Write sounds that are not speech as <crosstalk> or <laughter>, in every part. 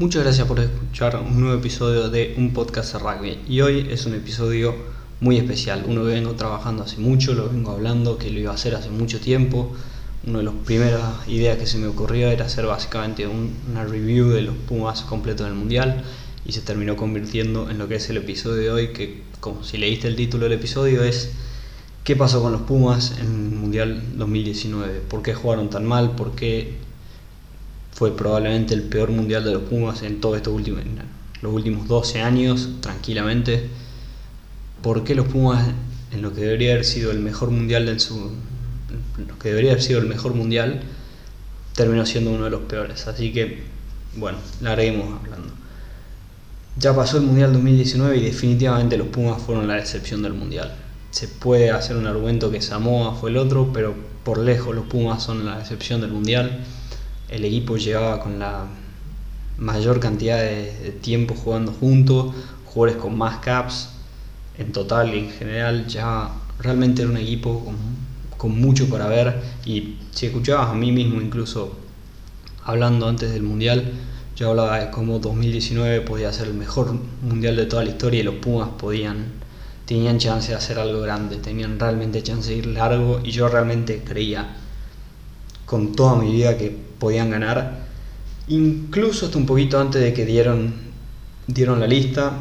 Muchas gracias por escuchar un nuevo episodio de un podcast de rugby. Y hoy es un episodio muy especial. Uno que vengo trabajando hace mucho, lo vengo hablando, que lo iba a hacer hace mucho tiempo. Una de las primeras ideas que se me ocurrió era hacer básicamente una review de los Pumas completos del Mundial y se terminó convirtiendo en lo que es el episodio de hoy, que como si leíste el título del episodio es ¿Qué pasó con los Pumas en el Mundial 2019? ¿Por qué jugaron tan mal? ¿Por qué fue probablemente el peor Mundial de los Pumas en todos estos últimos, los últimos 12 años, tranquilamente? ¿Por qué los Pumas en lo que debería haber sido el mejor Mundial de su... lo que debería haber sido el mejor Mundial terminó siendo uno de los peores? Así que, bueno, larguemos hablando. Ya pasó el Mundial 2019 y definitivamente los Pumas fueron la excepción del Mundial se puede hacer un argumento que Samoa fue el otro, pero por lejos los Pumas son la excepción del Mundial. El equipo llegaba con la mayor cantidad de, tiempo jugando juntos, jugadores con más caps en total en general, ya realmente era un equipo con, con mucho para ver y si escuchabas a mí mismo incluso hablando antes del Mundial, yo hablaba de cómo 2019 podía ser el mejor Mundial de toda la historia y los Pumas podían tenían chance de hacer algo grande, tenían realmente chance de ir largo y yo realmente creía con toda mi vida que podían ganar, incluso hasta un poquito antes de que dieron, dieron la lista,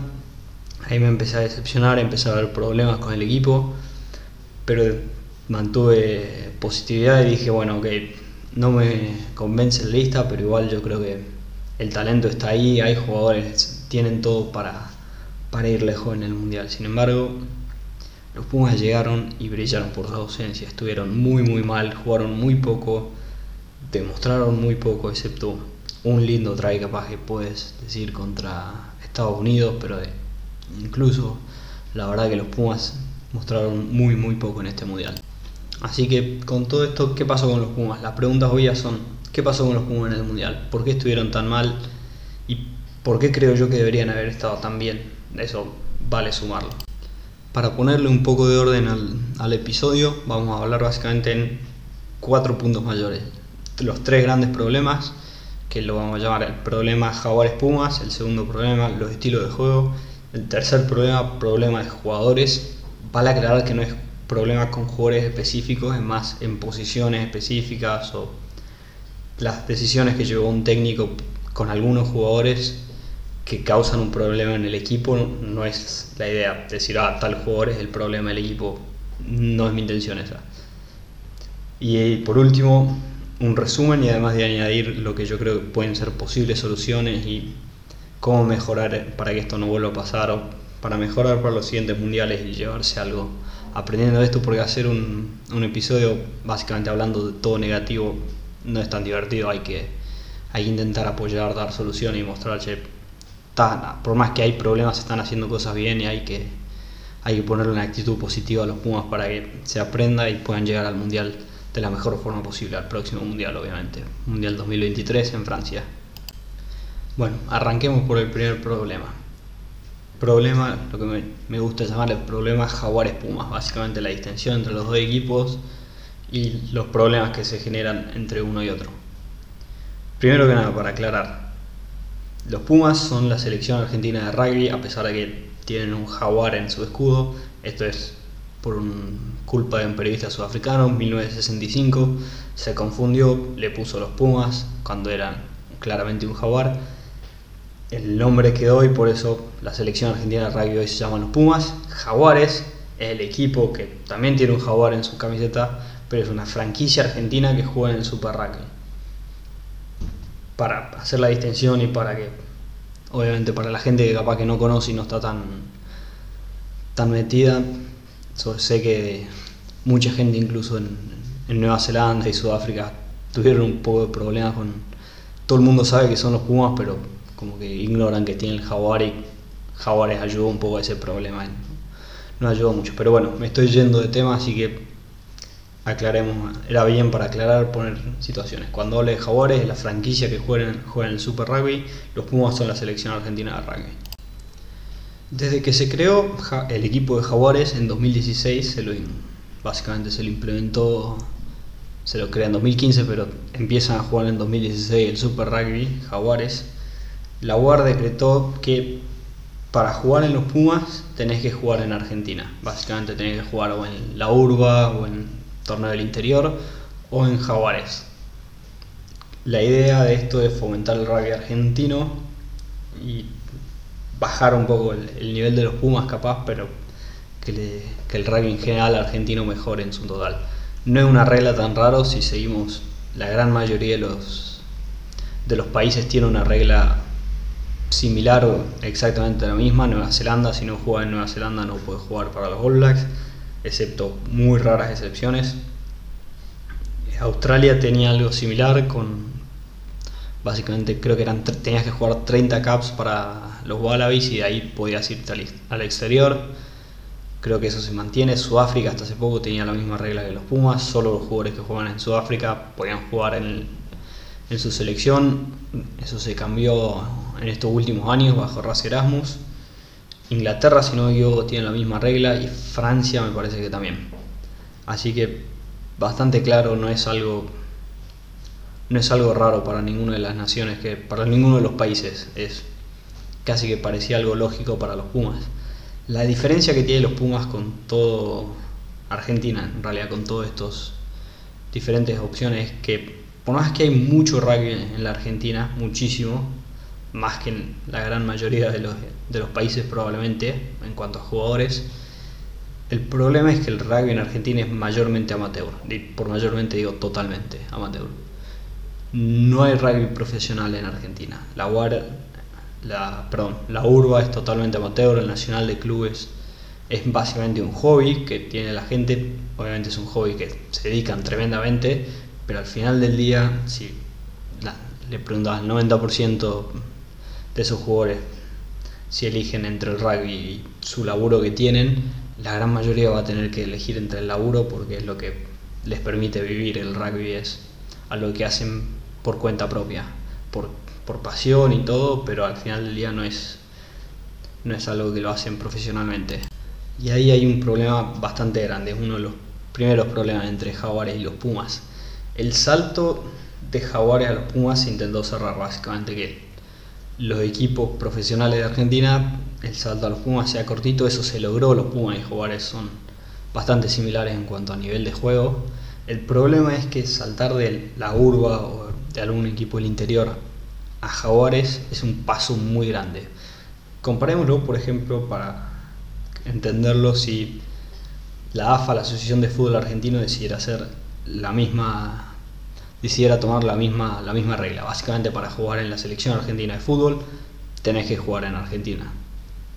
ahí me empecé a decepcionar, empecé a ver problemas con el equipo, pero mantuve positividad y dije, bueno, ok, no me convence la lista, pero igual yo creo que el talento está ahí, hay jugadores, tienen todo para, para ir lejos en el Mundial. Sin embargo, los Pumas llegaron y brillaron por su ausencia. Estuvieron muy muy mal, jugaron muy poco, demostraron muy poco, excepto un lindo try capaz que puedes decir contra Estados Unidos, pero incluso la verdad que los Pumas mostraron muy muy poco en este Mundial. Así que con todo esto, ¿qué pasó con los Pumas? Las preguntas obvias son, ¿qué pasó con los Pumas en el Mundial? ¿Por qué estuvieron tan mal? ¿Y por qué creo yo que deberían haber estado tan bien? eso vale sumarlo. Para ponerle un poco de orden al, episodio, vamos a hablar básicamente en cuatro puntos mayores. Los tres grandes problemas, que lo vamos a llamar el problema Jaguares Pumas, el segundo problema, los estilos de juego, el tercer problema, problema de jugadores. Vale aclarar que no es problema con jugadores específicos, es más en posiciones específicas o las decisiones que llevó un técnico con algunos jugadores que causan un problema en el equipo, no es la idea decir, ah, tal jugador es el problema del equipo, no es mi intención esa. Y por último, un resumen y además de añadir lo que yo creo que pueden ser posibles soluciones y cómo mejorar para que esto no vuelva a pasar o para mejorar para los siguientes mundiales y llevarse algo aprendiendo de esto porque hacer un, un episodio básicamente hablando de todo negativo no es tan divertido, hay que, hay que intentar apoyar, dar soluciones y mostrar, che, por más que hay problemas, se están haciendo cosas bien y hay que, hay que ponerle una actitud positiva a los Pumas para que se aprenda y puedan llegar al Mundial de la mejor forma posible, al próximo Mundial obviamente, Mundial 2023 en Francia. Bueno, arranquemos por el primer problema. Problema, lo que me, gusta llamar el problema Jaguares Pumas, básicamente la distensión entre los dos equipos y los problemas que se generan entre uno y otro. Primero que nada, para aclarar, los Pumas son la selección argentina de rugby, a pesar de que tienen un jaguar en su escudo. Esto es por culpa de un periodista sudafricano en 1965. Se confundió, le puso los Pumas cuando eran claramente un jaguar. El nombre quedó y por eso la selección argentina de rugby hoy se llama los Pumas. Jaguares es el equipo que también tiene un jaguar en su camiseta, pero es una franquicia argentina que juega en el Super Rugby para hacer la distinción y para que, obviamente, para la gente que capaz que no conoce y no está tan, tan metida, sé que mucha gente, incluso en, Nueva Zelanda y Sudáfrica, tuvieron un poco de problemas con. Todo el mundo sabe que son los Pumas, pero como que ignoran que tiene el Jaguar y Jaguares ayudó un poco a ese problema. No ayudó mucho, pero bueno, me estoy yendo de tema, así que aclaremos, era bien para aclarar, poner situaciones. Cuando hable de Jaguares, la franquicia que juega en, el Super Rugby, los Pumas son la selección argentina de rugby. Desde que se creó el equipo de Jaguares en 2016, se lo, básicamente se lo implementó, se lo crea en 2015, pero empiezan a jugar en 2016 el Super Rugby Jaguares. la UAR decretó que para jugar en los Pumas tenés que jugar en Argentina. Básicamente tenés que jugar o en la Urba o en Torneo del Interior o en Jaguares. La idea de esto es fomentar el rugby argentino y bajar un poco el, nivel de los Pumas capaz, pero que, el rugby en general argentino mejore en su total. No es una regla tan raro si seguimos la gran mayoría de los, de los países tiene una regla similar o exactamente la misma. Nueva Zelanda, si no juega en Nueva Zelanda, no puede jugar para los All Blacks, excepto muy raras excepciones. Australia tenía algo similar con básicamente creo que eran tenías que jugar 30 caps para los Wallabies y de ahí podías irte al, exterior. Creo que eso se mantiene. Sudáfrica hasta hace poco tenía la misma regla que los Pumas, solo los jugadores que juegan en Sudáfrica podían jugar en, en su selección. Eso se cambió en estos últimos años bajo Raz Erasmus. Inglaterra, si no me equivoco, tiene la misma regla y Francia me parece que también. Así que bastante claro, no es algo no es algo raro para ninguna de las naciones, que para ninguno de los países es casi que parecía algo lógico para los Pumas. La diferencia que tienen los Pumas con todo Argentina, en realidad con todas estas diferentes opciones, es que por más que hay mucho rugby en la Argentina, muchísimo, más que en la gran mayoría de los, de los países probablemente en cuanto a jugadores, el problema es que el rugby en Argentina es mayormente amateur, por mayormente digo totalmente amateur. No hay rugby profesional en Argentina. La UAR, la, la URBA es totalmente amateur, el Nacional de Clubes es básicamente un hobby que tiene la gente, obviamente es un hobby que se dedican tremendamente, pero al final del día, si le preguntas al 90% de esos jugadores si eligen entre el rugby y su laburo que tienen, la gran mayoría va a tener que elegir entre el laburo porque es lo que les permite vivir. El rugby es algo que hacen por cuenta propia, por, por pasión y todo, pero al final del día no es, no es algo que lo hacen profesionalmente. Y ahí hay un problema bastante grande, es uno de los primeros problemas entre Jaguares y los Pumas. El salto de Jaguares a los Pumas se intentó cerrar básicamente que los equipos profesionales de Argentina, el salto a los Pumas sea cortito, eso se logró, los Pumas y Jaguares son bastante similares en cuanto a nivel de juego. El problema es que saltar de la urba o de algún equipo del interior a Jaguares es un paso muy grande. Comparémoslo, por ejemplo, para entenderlo, si la AFA, la Asociación de Fútbol Argentino, decidiera hacer la misma decidiera tomar la misma, la misma regla. Básicamente para jugar en la selección argentina de fútbol tenés que jugar en Argentina,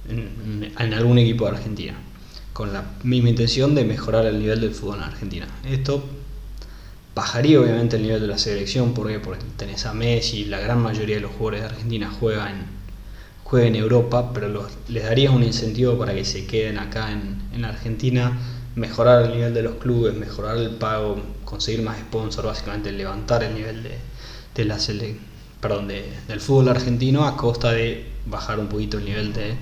en, algún equipo de Argentina, con la misma intención de mejorar el nivel del fútbol en Argentina. Esto bajaría obviamente el nivel de la selección porque, porque tenés a Messi, la gran mayoría de los jugadores de Argentina juegan juega en Europa, pero les darías un incentivo para que se queden acá en, en Argentina mejorar el nivel de los clubes, mejorar el pago, conseguir más sponsors, básicamente levantar el nivel de, la perdón, del fútbol argentino a costa de bajar un poquito el nivel de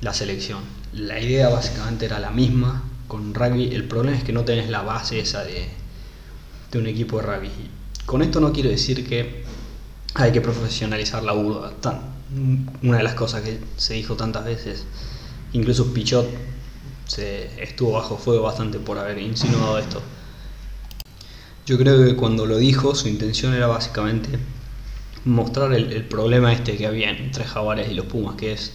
la selección. La idea básicamente era la misma con rugby, el problema es que no tenés la base esa de, de un equipo de rugby. Con esto no quiero decir que hay que profesionalizar la URBA. Una de las cosas que se dijo tantas veces, incluso Pichot se estuvo bajo fuego bastante por haber insinuado esto. Yo creo que cuando lo dijo, su intención era básicamente mostrar el, problema este que había entre Jaguares y los Pumas, que es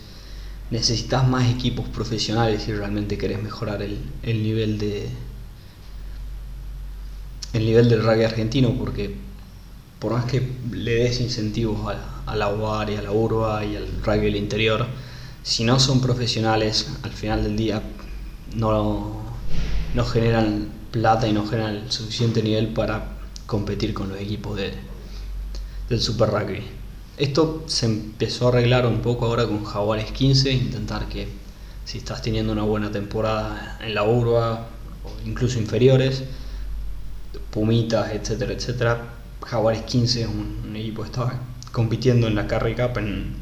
necesitas más equipos profesionales si realmente querés mejorar el, nivel de el nivel del rugby argentino, porque por más que le des incentivos a, la UAR y a la URBA y al rugby del interior, si no son profesionales, al final del día no, no generan plata y no generan el suficiente nivel para competir con los equipos de, del Super Rugby. Esto se empezó a arreglar un poco ahora con Jaguares 15, intentar que si estás teniendo una buena temporada en la urba o incluso inferiores, Pumitas, etcétera, etcétera, Jaguares 15 es un, equipo que estaba compitiendo en la Carry Cup en,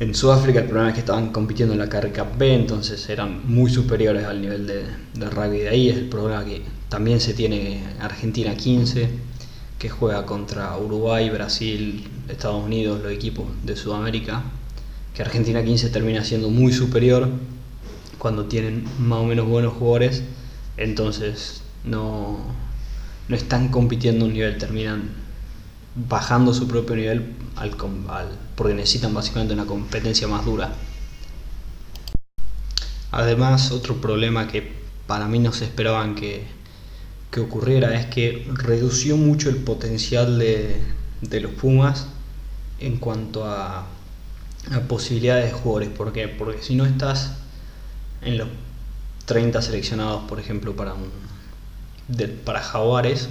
en Sudáfrica. El problema es que estaban compitiendo en la Carry Cup B, entonces eran muy superiores al nivel de, rugby de ahí. Es el problema que también se tiene Argentina 15, que juega contra Uruguay, Brasil, Estados Unidos, los equipos de Sudamérica, que Argentina 15 termina siendo muy superior cuando tienen más o menos buenos jugadores, entonces no, no están compitiendo un nivel, terminan bajando su propio nivel al, porque necesitan básicamente una competencia más dura. Además, otro problema que para mí no se esperaban que, que ocurriera es que redució mucho el potencial de, de los Pumas en cuanto a, a posibilidades de jugadores. ¿Por qué? Porque si no estás en los 30 seleccionados, por ejemplo, para, un, para Jaguares,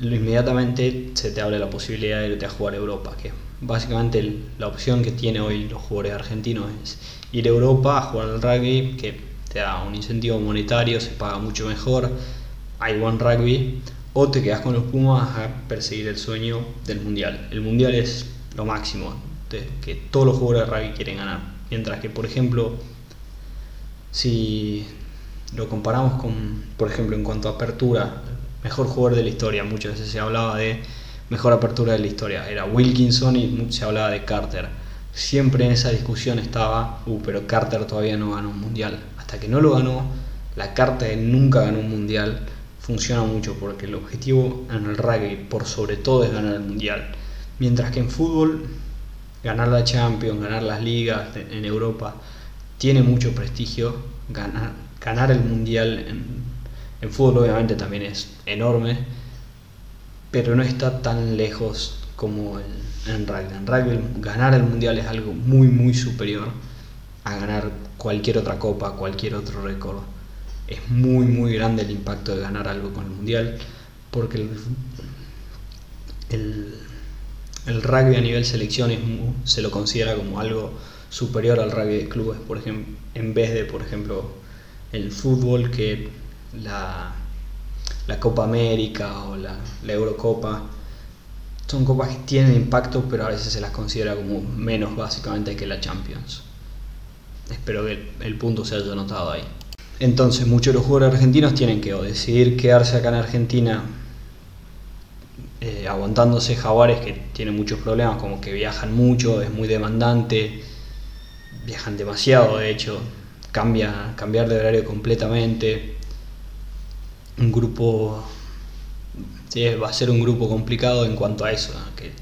inmediatamente se te abre la posibilidad de irte a jugar a Europa, que básicamente la opción que tiene hoy los jugadores argentinos es ir a Europa a jugar al rugby, que te da un incentivo monetario, se paga mucho mejor, hay buen rugby, o te quedas con los Pumas a perseguir el sueño del Mundial. El Mundial es lo máximo, que todos los jugadores de rugby quieren ganar. Mientras que, por ejemplo, si lo comparamos con, por ejemplo, en cuanto a apertura, mejor jugador de la historia, muchas veces se hablaba de mejor apertura de la historia, era Wilkinson y se hablaba de Carter. Siempre en esa discusión estaba, uh, pero Carter todavía no ganó un mundial. Hasta que no lo ganó, la carta de nunca ganó un mundial funciona mucho porque el objetivo en el rugby, por sobre todo, es ganar el mundial. Mientras que en fútbol, ganar la Champions, ganar las ligas en Europa, tiene mucho prestigio. Ganar, ganar el mundial en, fútbol obviamente también es enorme, pero no está tan lejos como en rugby. En rugby ganar el mundial es algo muy muy superior a ganar cualquier otra copa, cualquier otro récord. Es muy muy grande el impacto de ganar algo con el mundial porque el, el, rugby a nivel selección se lo considera como algo superior al rugby de clubes, por ejemplo, en vez de, por ejemplo, el fútbol que la, la Copa América o la, Eurocopa. Son copas que tienen impacto, pero a veces se las considera como menos básicamente que la Champions. Espero que el, punto se haya notado ahí. Entonces, muchos de los jugadores argentinos tienen que decidir quedarse acá en Argentina eh, aguantándose jaguares que tienen muchos problemas, como que viajan mucho, es muy demandante, viajan demasiado, de hecho, cambia, cambiar de horario completamente. Un grupo, sí, va a ser un grupo complicado en cuanto a eso, que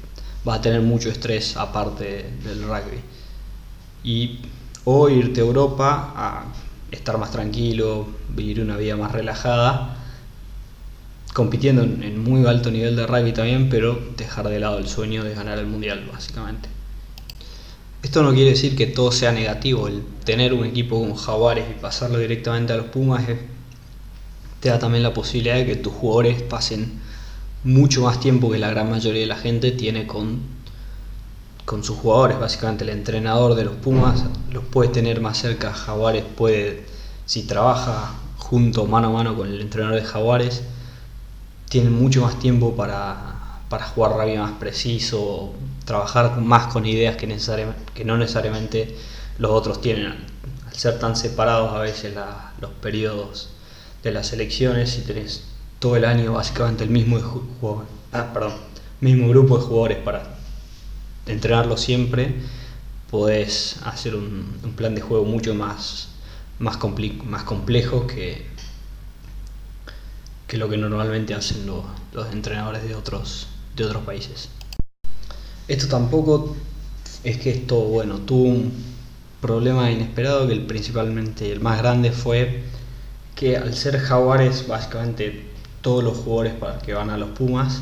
va a tener mucho estrés aparte del rugby. Y o irte a Europa a estar más tranquilo, vivir una vida más relajada, compitiendo en muy alto nivel de rugby también, pero dejar de lado el sueño de ganar el mundial, básicamente. Esto no quiere decir que todo sea negativo, el tener un equipo como Jaguares y pasarlo directamente a los Pumas te da también la posibilidad de que tus jugadores pasen mucho más tiempo que la gran mayoría de la gente tiene con, con sus jugadores. Básicamente el entrenador de los Pumas los puede tener más cerca, Jaguares puede, si trabaja junto mano a mano con el entrenador de Jaguares, tiene mucho más tiempo para para jugar rabia más preciso, trabajar más con ideas que, que no necesariamente los otros tienen. Al ser tan separados a veces los periodos de las elecciones y tenés todo el año básicamente el mismo, ah, mismo grupo de jugadores para entrenarlo siempre, podés hacer un, plan de juego mucho más, más, más complejo que, que lo que normalmente hacen los, los entrenadores de otros, de otros países. Esto tampoco es que esto, bueno, tuvo un problema inesperado que el, principalmente el más grande fue que al ser jaguares, básicamente todos los jugadores que van a los Pumas,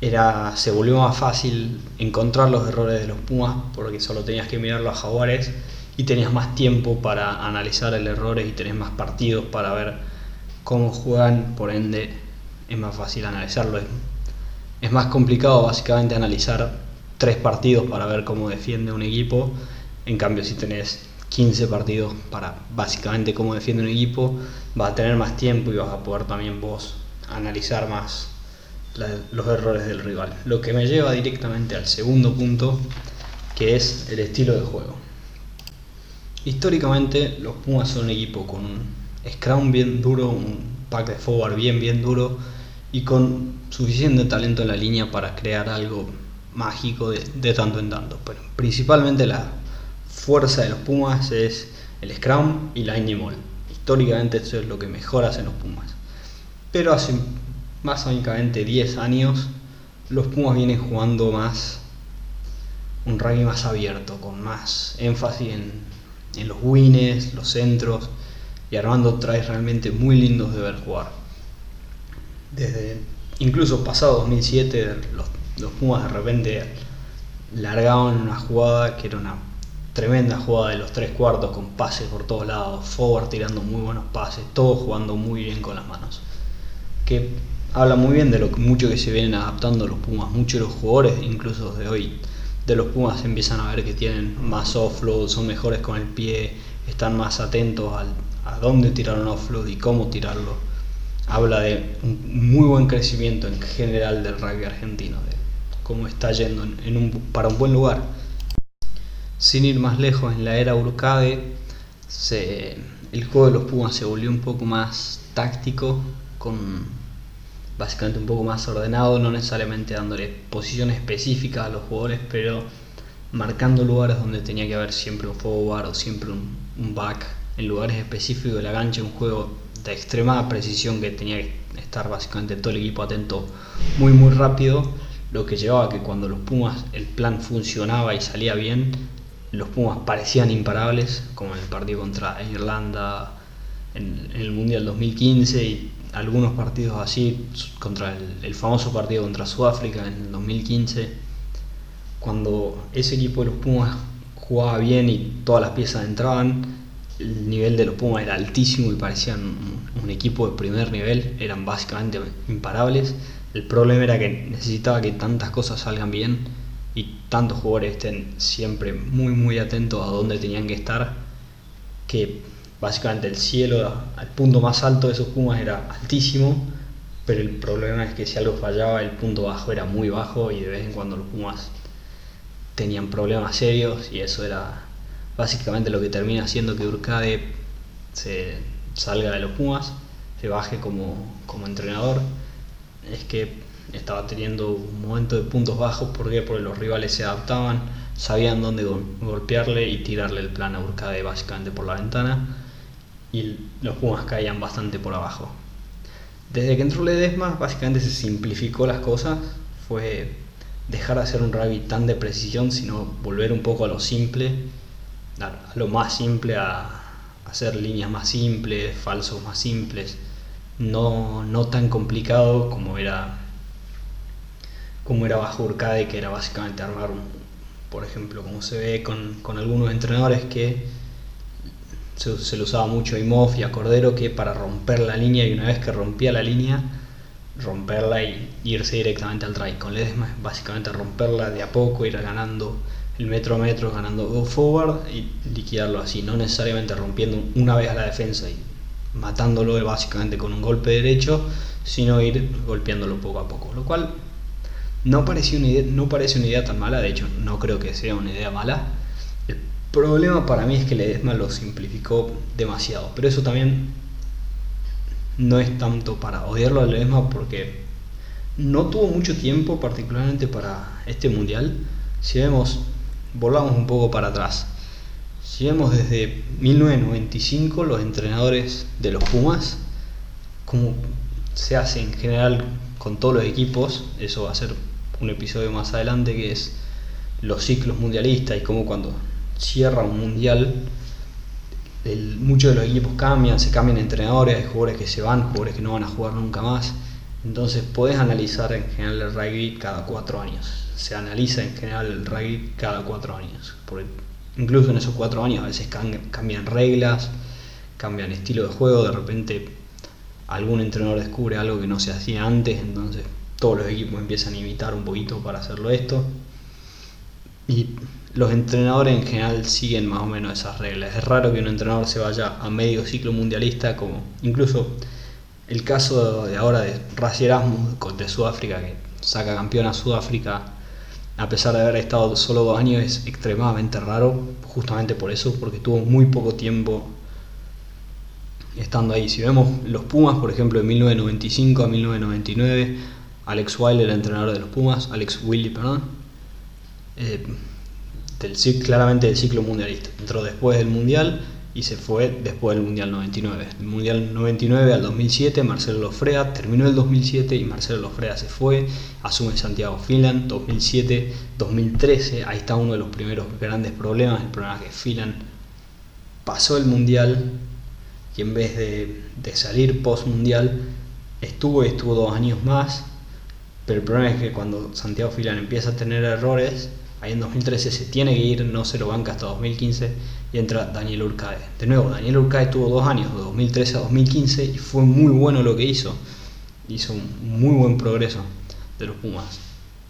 era, se volvió más fácil encontrar los errores de los Pumas porque solo tenías que mirar los jaguares y tenías más tiempo para analizar el error y tenés más partidos para ver cómo juegan, por ende es más fácil analizarlo más complicado básicamente analizar tres partidos para ver cómo defiende un equipo. En cambio, si tenés 15 partidos para básicamente cómo defiende un equipo, vas a tener más tiempo y vas a poder también vos analizar más los errores del rival. Lo que me lleva directamente al segundo punto, que es el estilo de juego. Históricamente, los Pumas son un equipo con un scrum bien duro, un pack de forward bien, bien duro y con suficiente talento en la línea para crear algo mágico de, tanto en tanto. Pero principalmente la fuerza de los Pumas es el Scrum y la Indie Históricamente eso es lo que mejor hacen los Pumas. Pero hace más menos 10 años los Pumas vienen jugando más un rugby más abierto, con más énfasis en, en los wins, los centros y armando traes realmente muy lindos de ver jugar. Desde incluso pasado 2007 los, Pumas de repente largaban una jugada que era una tremenda jugada de los tres cuartos con pases por todos lados, forward tirando muy buenos pases, todos jugando muy bien con las manos. Que habla muy bien de lo mucho que se vienen adaptando los Pumas, muchos de los jugadores incluso de hoy de los Pumas empiezan a ver que tienen más offload, son mejores con el pie, están más atentos a dónde tirar un offload y cómo tirarlo. Habla de un muy buen crecimiento en general del rugby argentino, de cómo está yendo en un, para un buen lugar. Sin ir más lejos, en la era Urcade, el juego de los Pumas se volvió un poco más táctico, con básicamente un poco más ordenado, no necesariamente dándole posiciones específicas a los jugadores, pero marcando lugares donde tenía que haber siempre un forward o siempre un, back, en lugares específicos de la cancha, un juego de extrema precisión que tenía que estar básicamente todo el equipo atento muy muy rápido, lo que llevaba a que cuando los Pumas el plan funcionaba y salía bien, los Pumas parecían imparables, como en el partido contra Irlanda en, el Mundial 2015 y algunos partidos así, contra el, famoso partido contra Sudáfrica en el 2015, cuando ese equipo de los Pumas jugaba bien y todas las piezas entraban, el nivel de los Pumas era altísimo y parecían un, equipo de primer nivel, eran básicamente imparables. El problema era que necesitaba que tantas cosas salgan bien y tantos jugadores estén siempre muy muy atentos a dónde tenían que estar, que básicamente el cielo al punto más alto de esos Pumas era altísimo, pero el problema es que si algo fallaba el punto bajo era muy bajo y de vez en cuando los Pumas tenían problemas serios y eso era básicamente lo que termina haciendo que Urcade se salga de los Pumas, se baje como, como entrenador, es que estaba teniendo un momento de puntos bajos, ¿por Porque los rivales se adaptaban, sabían dónde golpearle y tirarle el plan a Urcade básicamente por la ventana y los Pumas caían bastante por abajo. Desde que entró Ledesma, básicamente se simplificó las cosas, fue dejar de hacer un rugby tan de precisión, sino volver un poco a lo simple, a lo más simple, a hacer líneas más simples, falsos más simples, no, no tan complicado como era como era bajo Urcade, que era básicamente armar por ejemplo, como se ve con, con algunos entrenadores que se, lo usaba mucho a y a Cordero que para romper la línea y una vez que rompía la línea romperla y irse directamente al try. Con Ledesma es básicamente romperla de a poco ir ganando el metro a metro ganando go forward y liquidarlo así no necesariamente rompiendo una vez a la defensa y matándolo básicamente con un golpe derecho sino ir golpeándolo poco a poco lo cual no parece una idea, no parece una idea tan mala de hecho no creo que sea una idea mala problema para mí es que Ledesma lo simplificó demasiado, pero eso también no es tanto para odiarlo a Ledesma porque no tuvo mucho tiempo particularmente para este mundial. Si vemos, volvamos un poco para atrás. Si vemos desde 1995 los entrenadores de los Pumas, como se hace en general con todos los equipos, eso va a ser un episodio más adelante que es los ciclos mundialistas y cómo cuando cierra un mundial, muchos de los equipos cambian, se cambian entrenadores, hay jugadores que se van, jugadores que no van a jugar nunca más. Entonces puedes analizar en general el rugby cada cuatro años. Se analiza en general el rugby cada cuatro años. Porque incluso en esos cuatro años a veces cambian reglas, cambian estilo de juego, de repente algún entrenador descubre algo que no se hacía antes, entonces todos los equipos empiezan a imitar un poquito para hacerlo esto. Y los entrenadores en general siguen más o menos esas reglas. Es raro que un entrenador se vaya a medio ciclo mundialista, como incluso el caso de ahora de Razi Erasmus de Sudáfrica, que saca campeón a Sudáfrica a pesar de haber estado solo dos años, es extremadamente raro, justamente por eso, porque tuvo muy poco tiempo, estando ahí. Si vemos los Pumas, por ejemplo, de 1995 a 1999, Alex Wiley era entrenador de los Pumas, Alex Willy, perdón, eh, claramente del ciclo mundialista. Entró después del Mundial y se fue después del Mundial 99. El Mundial 99 al 2007, Marcelo Lofrea terminó el 2007 y Marcelo Lofrea se fue, asume Santiago Filan, 2007, 2013, ahí está uno de los primeros grandes problemas, el problema que Filan pasó el Mundial y en vez de, de salir post Mundial, estuvo y estuvo dos años más, pero el problema es que cuando Santiago Filan empieza a tener errores, ahí en 2013 se tiene que ir, no se lo banca hasta 2015 y entra Daniel Urcae. De nuevo, Daniel Urcae tuvo dos años, de 2013 a 2015, y fue muy bueno lo que hizo. Hizo un muy buen progreso de los Pumas.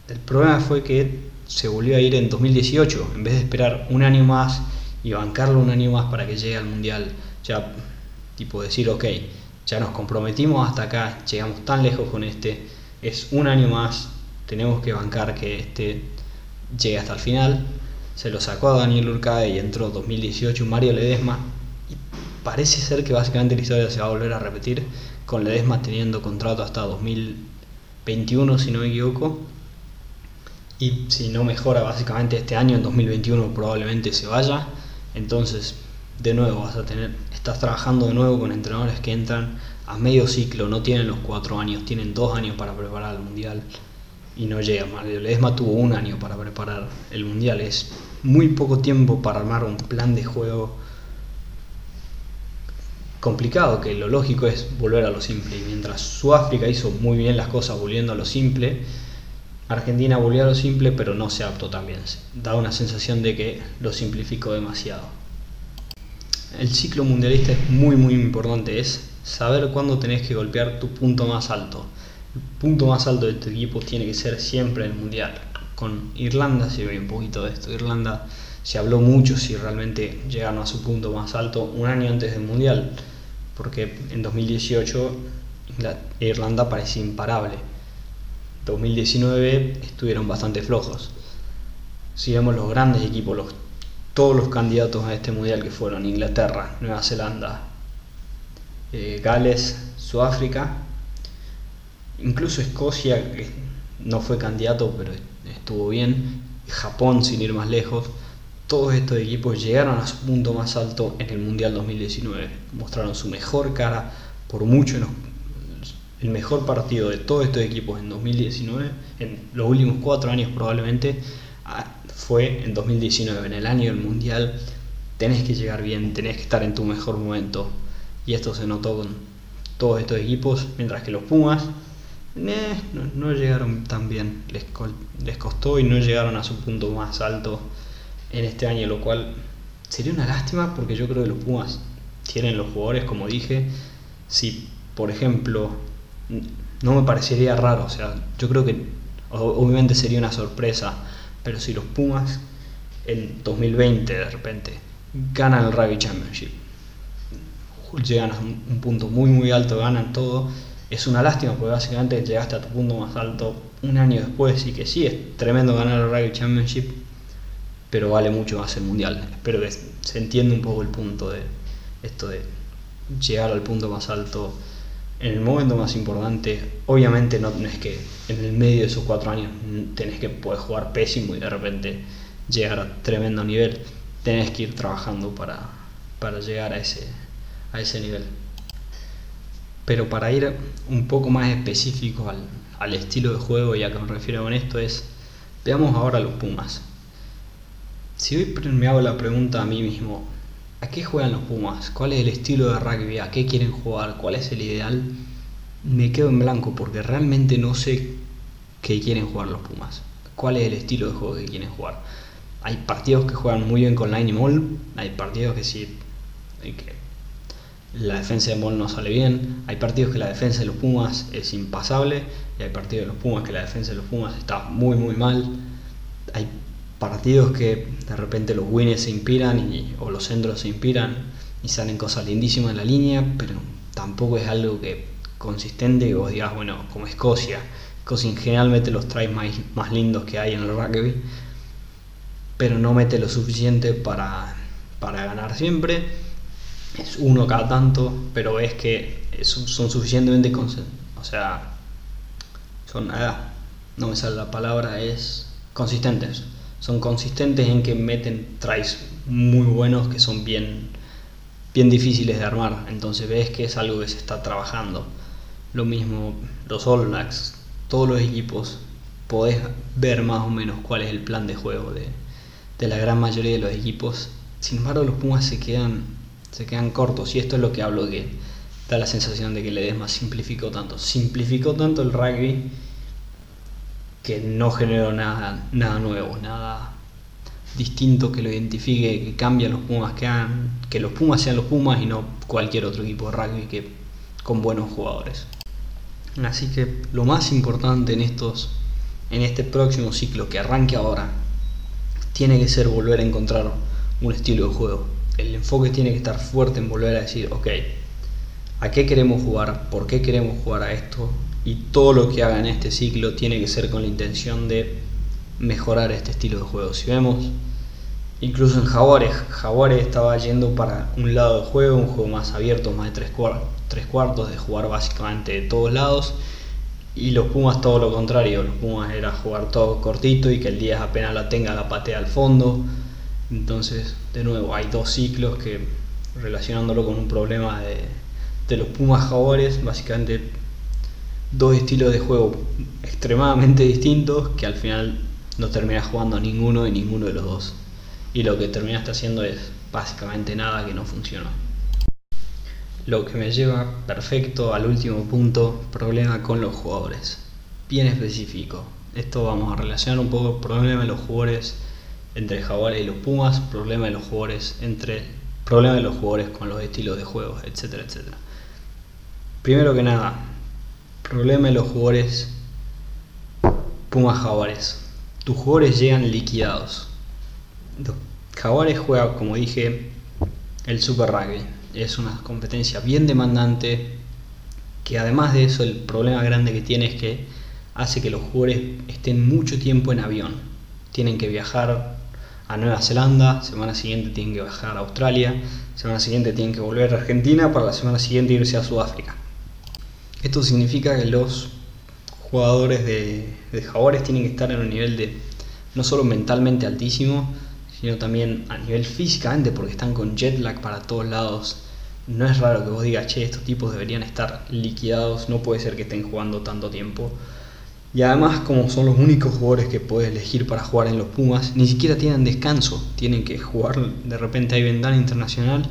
El problema fue que se volvió a ir en 2018, en vez de esperar un año más y bancarlo un año más para que llegue al Mundial. Ya, tipo decir, ok, ya nos comprometimos hasta acá, llegamos tan lejos con este, es un año más, tenemos que bancar que este llegue hasta el final. Se lo sacó a Daniel Urcae y entró 2018 Mario Ledesma. Y parece ser que básicamente la historia se va a volver a repetir con Ledesma teniendo contrato hasta 2021, si no me equivoco. Y si no mejora básicamente este año, en 2021 probablemente se vaya. Entonces, de nuevo vas a tener, estás trabajando de nuevo con entrenadores que entran a medio ciclo, no tienen los cuatro años, tienen dos años para preparar el mundial y no llega. Mario Ledesma tuvo un año para preparar el mundial. Muy poco tiempo para armar un plan de juego complicado, que lo lógico es volver a lo simple. Y mientras Sudáfrica hizo muy bien las cosas volviendo a lo simple, Argentina volvió a lo simple, pero no se adaptó tan bien. Da una sensación de que lo simplificó demasiado. El ciclo mundialista es muy muy importante, es saber cuándo tenés que golpear tu punto más alto el punto más alto de tu equipo tiene que ser siempre el mundial. Con Irlanda se ve un poquito de esto. Irlanda se habló mucho si realmente llegaron a su punto más alto un año antes del mundial, porque en 2018 Irlanda parecía imparable. 2019 estuvieron bastante flojos. Si vemos los grandes equipos, todos los candidatos a este mundial que fueron Inglaterra, Nueva Zelanda, eh, Gales, Sudáfrica, incluso Escocia, que no fue candidato, pero estuvo bien, Japón sin ir más lejos, todos estos equipos llegaron a su punto más alto en el Mundial 2019, mostraron su mejor cara, por mucho el mejor partido de todos estos equipos en 2019, en los últimos cuatro años probablemente, fue en 2019, en el año del Mundial, tenés que llegar bien, tenés que estar en tu mejor momento, y esto se notó con todos estos equipos, mientras que los Pumas no, llegaron tan bien, les, les costó y no llegaron a su punto más alto en este año, lo cual sería una lástima porque yo creo que los Pumas tienen los jugadores, como dije, si por ejemplo, no me parecería raro, o sea, yo creo que obviamente sería una sorpresa, pero si los Pumas en 2020 de repente ganan el Rugby Championship, llegan a un punto muy muy alto, ganan todo, es una lástima porque básicamente llegaste a tu punto más alto un año después y que sí, es tremendo ganar el Rugby Championship, pero vale mucho más el Mundial. Espero que se entienda un poco el punto de esto de llegar al punto más alto en el momento más importante. Obviamente no, es que en el medio de esos cuatro años tenés que poder jugar pésimo y de repente llegar a tremendo nivel. Tenés que ir trabajando para, para llegar a ese, a ese nivel. Pero para ir un poco más específico al, estilo de juego y a que me refiero con esto es, veamos ahora los Pumas. Si hoy me hago la pregunta a mí mismo, ¿a qué juegan los Pumas? ¿Cuál es el estilo de rugby? ¿A qué quieren jugar? ¿Cuál es el ideal? Me quedo en blanco porque realmente no sé qué quieren jugar los Pumas. ¿Cuál es el estilo de juego que quieren jugar? Hay partidos que juegan muy bien con line mall, hay partidos que sí, la defensa de Mol no sale bien, hay partidos que la defensa de los Pumas es impasable y hay partidos de los Pumas que la defensa de los Pumas está muy muy mal. Hay partidos que de repente los winners se inspiran y, o los centros se inspiran y salen cosas lindísimas en la línea, pero tampoco es algo que consistente que vos digas, bueno, como Escocia, Escocia generalmente los trae más, más lindos que hay en el rugby, pero no mete lo suficiente para, para ganar siempre es uno cada tanto, pero ves que son, suficientemente, o sea, son, ah, no me sale la palabra, es consistentes. Son consistentes en que meten tries muy buenos que son bien, bien difíciles de armar. Entonces ves que es algo que se está trabajando. Lo mismo los All todos los equipos, podés ver más o menos cuál es el plan de juego de, de la gran mayoría de los equipos. Sin embargo, los Pumas se quedan, se quedan cortos y esto es lo que hablo que da la sensación de que le más simplificó tanto. Simplificó tanto el rugby que no generó nada, nada nuevo, nada distinto que lo identifique, que cambie los Pumas, que hagan, que los Pumas sean los Pumas y no cualquier otro equipo de rugby que con buenos jugadores. Así que lo más importante en estos en este próximo ciclo que arranque ahora tiene que ser volver a encontrar un estilo de juego. El enfoque tiene que estar fuerte en volver a decir, ok, ¿a qué queremos jugar? ¿Por qué queremos jugar a esto? y todo lo que haga en este ciclo tiene que ser con la intención de mejorar este estilo de juego. Si vemos, incluso en Jaguares, Jaguares estaba yendo para un lado de juego, un juego más abierto, más de tres, tres cuartos, de jugar básicamente de todos lados. Y los Pumas todo lo contrario, los Pumas era jugar todo cortito y que el 10 apenas la tenga la patea al fondo. Entonces, de nuevo, hay dos ciclos que relacionándolo con un problema de, los Pumas Jaguares, básicamente dos estilos de juego extremadamente distintos que al final no terminas jugando ninguno de ninguno de los dos. Y lo que terminaste haciendo es básicamente nada que no funcionó. Lo que me lleva perfecto al último punto, problema con los jugadores. Bien específico. Esto vamos a relacionar un poco el problema de los jugadores entre Jaguares y los Pumas, problema de los jugadores entre problema de los jugadores con los estilos de juego, etcétera, etcétera. Primero que nada, Problema de los jugadores Pumas Jaguares. Tus jugadores llegan liquidados. Jaguares juega, como dije, el Super Rugby. Es una competencia bien demandante. Que además de eso, el problema grande que tiene es que hace que los jugadores estén mucho tiempo en avión. Tienen que viajar a Nueva Zelanda, semana siguiente tienen que viajar a Australia, semana siguiente tienen que volver a Argentina para la semana siguiente irse a Sudáfrica. Esto significa que los jugadores de, de tienen que estar en un nivel de no solo mentalmente altísimo, sino también a nivel físicamente, porque están con jet lag para todos lados. No es raro que vos digas, che, estos tipos deberían estar liquidados, no puede ser que estén jugando tanto tiempo. Y además, como son los únicos jugadores que puedes elegir para jugar en los Pumas, ni siquiera tienen descanso. Tienen que jugar, de repente hay ventana internacional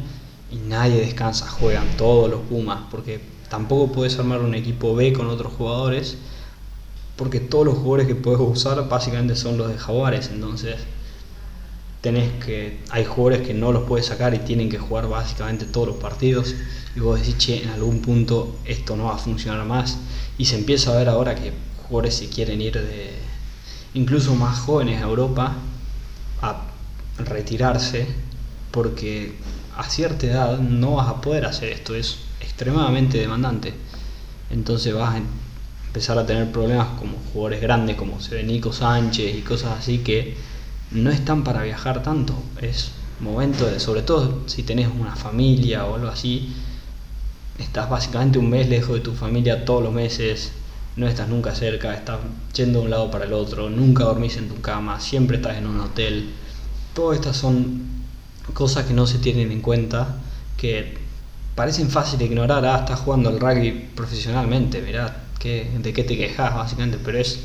y nadie descansa, juegan todos los Pumas, porque Tampoco puedes armar un equipo B con otros jugadores, porque todos los jugadores que puedes usar básicamente son los de Jaguares, entonces tenés que hay jugadores que no los puedes sacar y tienen que jugar básicamente todos los partidos. Y vos decís, che, en algún punto esto no va a funcionar más y se empieza a ver ahora que jugadores se quieren ir de incluso más jóvenes a Europa a retirarse porque a cierta edad no vas a poder hacer esto, es extremadamente demandante. Entonces vas a empezar a tener problemas como jugadores grandes como se ve Sánchez y cosas así que no están para viajar tanto. Es momento de, sobre todo si tenés una familia o algo así, estás básicamente un mes lejos de tu familia todos los meses, no estás nunca cerca, estás yendo de un lado para el otro, nunca dormís en tu cama, siempre estás en un hotel. Todas estas son cosas que no se tienen en cuenta, que parecen fáciles de ignorar, ah, estás jugando al rugby profesionalmente, mirá, ¿qué, ¿de qué te quejas básicamente? Pero es,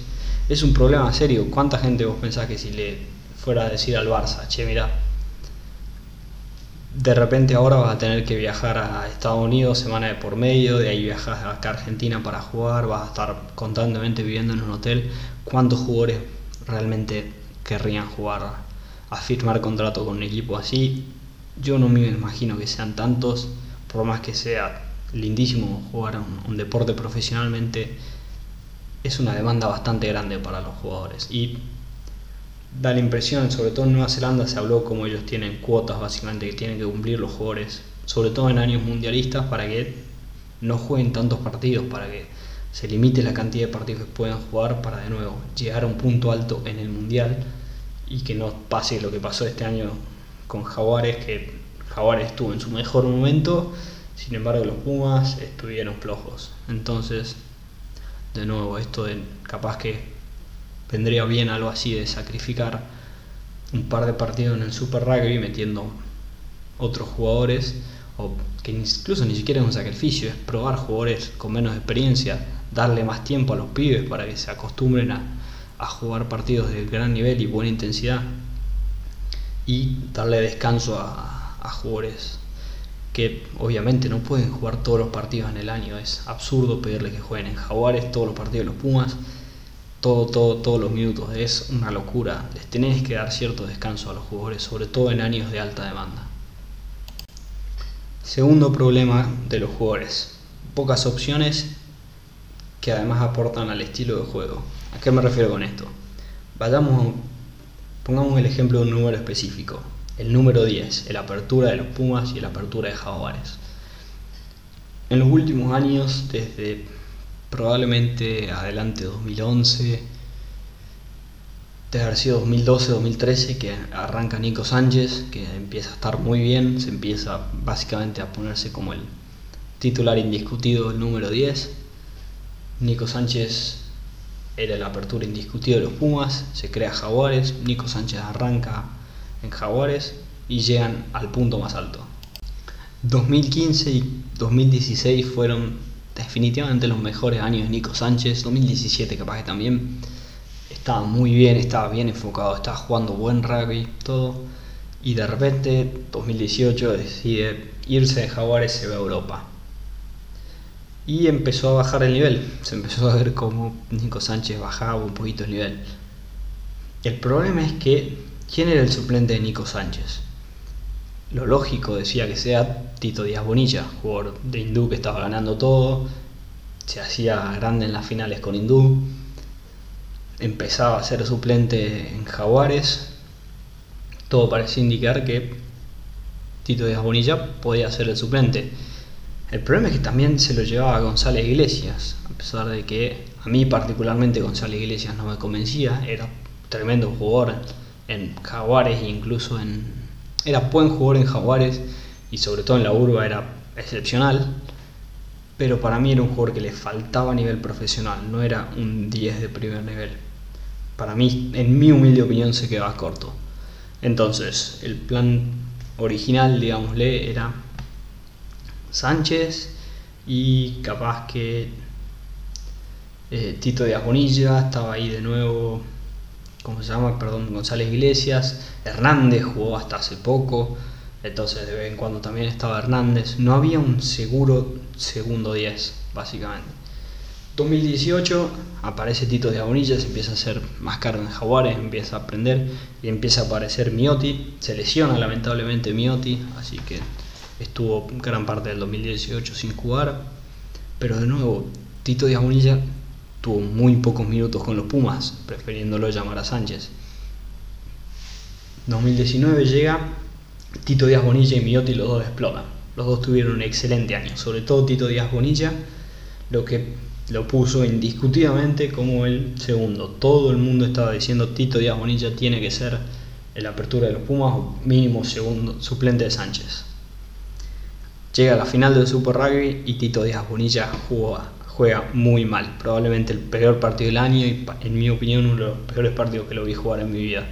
es un problema serio. ¿Cuánta gente vos pensás que si le fuera a decir al Barça, che, mirá, de repente ahora vas a tener que viajar a Estados Unidos semana de por medio, de ahí viajas acá a Argentina para jugar, vas a estar constantemente viviendo en un hotel. ¿Cuántos jugadores realmente querrían jugar a firmar contrato con un equipo así? Yo no me imagino que sean tantos por más que sea lindísimo jugar un, deporte profesionalmente, es una demanda bastante grande para los jugadores. Y da la impresión, sobre todo en Nueva Zelanda se habló como ellos tienen cuotas básicamente que tienen que cumplir los jugadores, sobre todo en años mundialistas, para que no jueguen tantos partidos, para que se limite la cantidad de partidos que puedan jugar para de nuevo llegar a un punto alto en el mundial y que no pase lo que pasó este año con Jaguares, que Jaguares estuvo en su mejor momento, sin embargo los Pumas estuvieron flojos. Entonces, de nuevo, esto de capaz que vendría bien algo así de sacrificar un par de partidos en el Super Rugby metiendo otros jugadores, o que incluso ni siquiera es un sacrificio, es probar jugadores con menos experiencia, darle más tiempo a los pibes para que se acostumbren a, jugar partidos de gran nivel y buena intensidad y darle descanso a, a jugadores que obviamente no pueden jugar todos los partidos en el año, es absurdo pedirle que jueguen en Jaguares todos los partidos de los Pumas, todo, todo, todos los minutos, es una locura, les tenés que dar cierto descanso a los jugadores, sobre todo en años de alta demanda. Segundo problema de los jugadores, pocas opciones que además aportan al estilo de juego. ¿A qué me refiero con esto? Vayamos, pongamos el ejemplo de un número específico, el número 10, el apertura de los Pumas y el apertura de Jaguares. En los últimos años, desde probablemente adelante 2011, debe haber sido 2012-2013 que arranca Nico Sánchez, que empieza a estar muy bien, se empieza básicamente a ponerse como el titular indiscutido, el número 10. Nico Sánchez era la apertura indiscutida de los Pumas, se crea Jaguares, Nico Sánchez arranca en Jaguares y llegan al punto más alto. 2015 y 2016 fueron definitivamente los mejores años de Nico Sánchez, 2017 capaz que también estaba muy bien, estaba bien enfocado, estaba jugando buen rugby, todo. Y de repente, 2018, decide irse de Jaguares, se va a Europa. Y empezó a bajar el nivel. Se empezó a ver cómo Nico Sánchez bajaba un poquito el nivel. El problema es que, ¿quién era el suplente de Nico Sánchez? Lo lógico decía que sea Tito Díaz Bonilla, jugador de Hindú que estaba ganando todo, se hacía grande en las finales con Hindú empezaba a ser suplente en Jaguares, todo parecía indicar que Tito Díaz Bonilla podía ser el suplente. El problema es que también se lo llevaba González Iglesias, a pesar de que a mí particularmente González Iglesias no me convencía, era tremendo jugador en Jaguares e incluso en... Era buen jugador en Jaguares y sobre todo en la urba era excepcional, pero para mí era un jugador que le faltaba a nivel profesional, no era un 10 de primer nivel para mí, en mi humilde opinión, se quedaba corto. Entonces, el plan original, digámosle, era Sánchez y capaz que eh, Tito de Bonilla estaba ahí de nuevo, ¿cómo se llama? Perdón, González Iglesias, Hernández jugó hasta hace poco, entonces de vez en cuando también estaba Hernández. No había un seguro segundo 10, básicamente. 2018 aparece Tito de Agonilla, se empieza a hacer más caro en Jaguares, empieza a aprender y empieza a aparecer Miotti. Se lesiona lamentablemente Miotti, así que estuvo gran parte del 2018 sin jugar. Pero de nuevo, Tito de Agonilla tuvo muy pocos minutos con los Pumas, prefiriéndolo llamar a Sánchez. 2019 llega, Tito Díaz Bonilla y Miotti los dos explotan. Los dos tuvieron un excelente año, sobre todo Tito Díaz Bonilla, lo que lo puso indiscutidamente como el segundo. Todo el mundo estaba diciendo Tito Díaz Bonilla tiene que ser el apertura de los Pumas mínimo segundo suplente de Sánchez. Llega a la final del Super Rugby y Tito Díaz Bonilla juega, juega muy mal. Probablemente el peor partido del año y en mi opinión uno de los peores partidos que lo vi jugar en mi vida.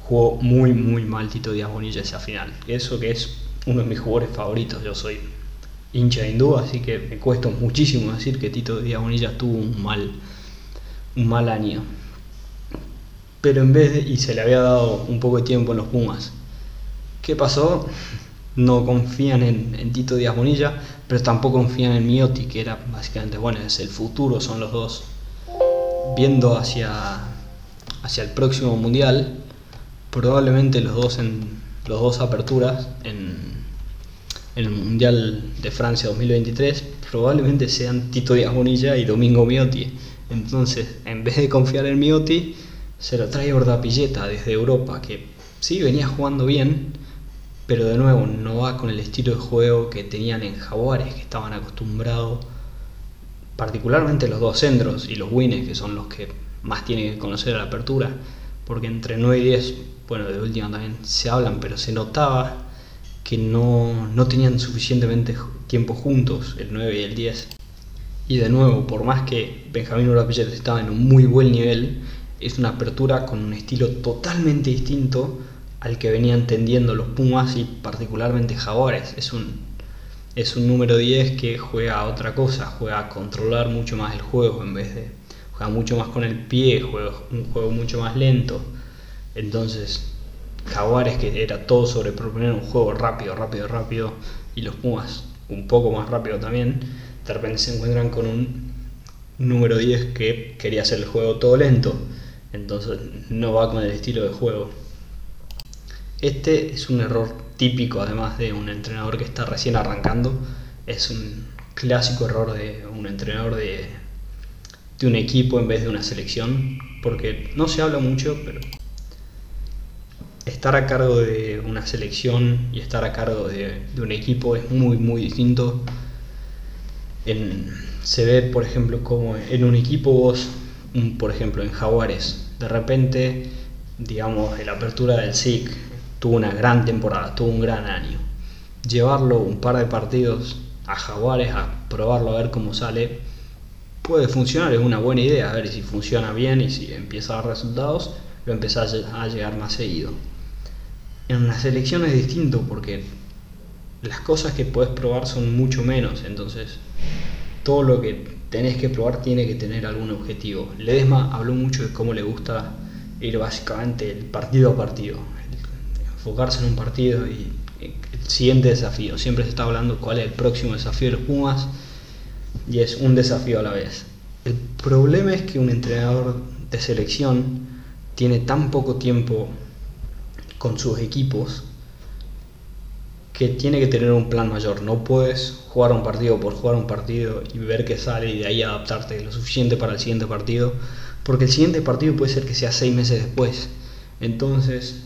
Jugó muy muy mal Tito Díaz Bonilla esa final. Eso que es uno de mis jugadores favoritos. Yo soy hincha hindú, así que me cuesta muchísimo decir que Tito Díaz Bonilla tuvo un mal, un mal año. Pero en vez de, y se le había dado un poco de tiempo en los Pumas. ¿Qué pasó? No confían en, Tito Díaz Bonilla, pero tampoco confían en Miotti, que era básicamente, bueno, es el futuro, son los dos. Viendo hacia, hacia el próximo mundial, probablemente los dos en los dos aperturas en el Mundial de Francia 2023 probablemente sean Tito Díaz Bonilla y Domingo Miotti. Entonces, en vez de confiar en Miotti, se lo trae Ordapilleta desde Europa, que sí venía jugando bien, pero de nuevo no va con el estilo de juego que tenían en Jaguares, que estaban acostumbrados, particularmente los dos centros y los wines, que son los que más tienen que conocer a la apertura, porque entre 9 y 10, bueno, de última también se hablan, pero se notaba que no, no tenían suficientemente tiempo juntos, el 9 y el 10. Y de nuevo, por más que Benjamín Urapichetes estaba en un muy buen nivel, es una apertura con un estilo totalmente distinto al que venían tendiendo los Pumas y particularmente Jaguares. Es un, es un número 10 que juega a otra cosa, juega a controlar mucho más el juego en vez de juega mucho más con el pie, juega un juego mucho más lento. Entonces, Jaguares que era todo sobre proponer un juego rápido, rápido, rápido y los Pumas un poco más rápido también, de repente se encuentran con un número 10 que quería hacer el juego todo lento. Entonces no va con el estilo de juego. Este es un error típico además de un entrenador que está recién arrancando. Es un clásico error de un entrenador de, un equipo en vez de una selección. Porque no se habla mucho, pero estar a cargo de una selección y estar a cargo de, un equipo es muy muy distinto. En, se ve, por ejemplo, como en un equipo vos, por ejemplo, en Jaguares, de repente, digamos, la apertura del SIC tuvo una gran temporada, tuvo un gran año. Llevarlo un par de partidos a Jaguares, a probarlo a ver cómo sale, puede funcionar, es una buena idea, a ver si funciona bien y si empieza a dar resultados, lo empezás a llegar más seguido. En una selección es distinto porque las cosas que puedes probar son mucho menos, entonces todo lo que tenés que probar tiene que tener algún objetivo. Ledesma habló mucho de cómo le gusta ir básicamente el partido a partido, enfocarse en un partido y el siguiente desafío. Siempre se está hablando cuál es el próximo desafío de los Pumas y es un desafío a la vez. El problema es que un entrenador de selección tiene tan poco tiempo con sus equipos que tiene que tener un plan mayor. No puedes jugar un partido por jugar un partido y ver qué sale y de ahí adaptarte lo suficiente para el siguiente partido, porque el siguiente partido puede ser que sea seis meses después. Entonces,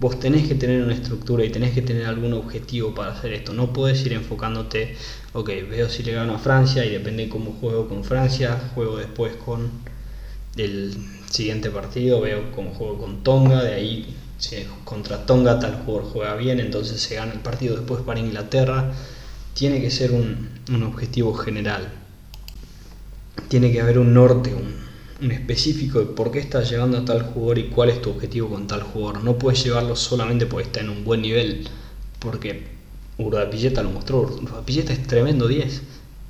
vos tenés que tener una estructura y tenés que tener algún objetivo para hacer esto. No puedes ir enfocándote, ok, veo si le gano a Francia y depende de cómo juego con Francia, juego después con el siguiente partido, veo cómo juego con Tonga, de ahí si contra Tonga tal jugador juega bien, entonces se gana el partido después para Inglaterra. Tiene que ser un, objetivo general. Tiene que haber un norte, un, específico de por qué estás llegando a tal jugador y cuál es tu objetivo con tal jugador. No puedes llevarlo solamente porque está en un buen nivel, porque Urdapilleta lo mostró. Urdapilleta es tremendo 10,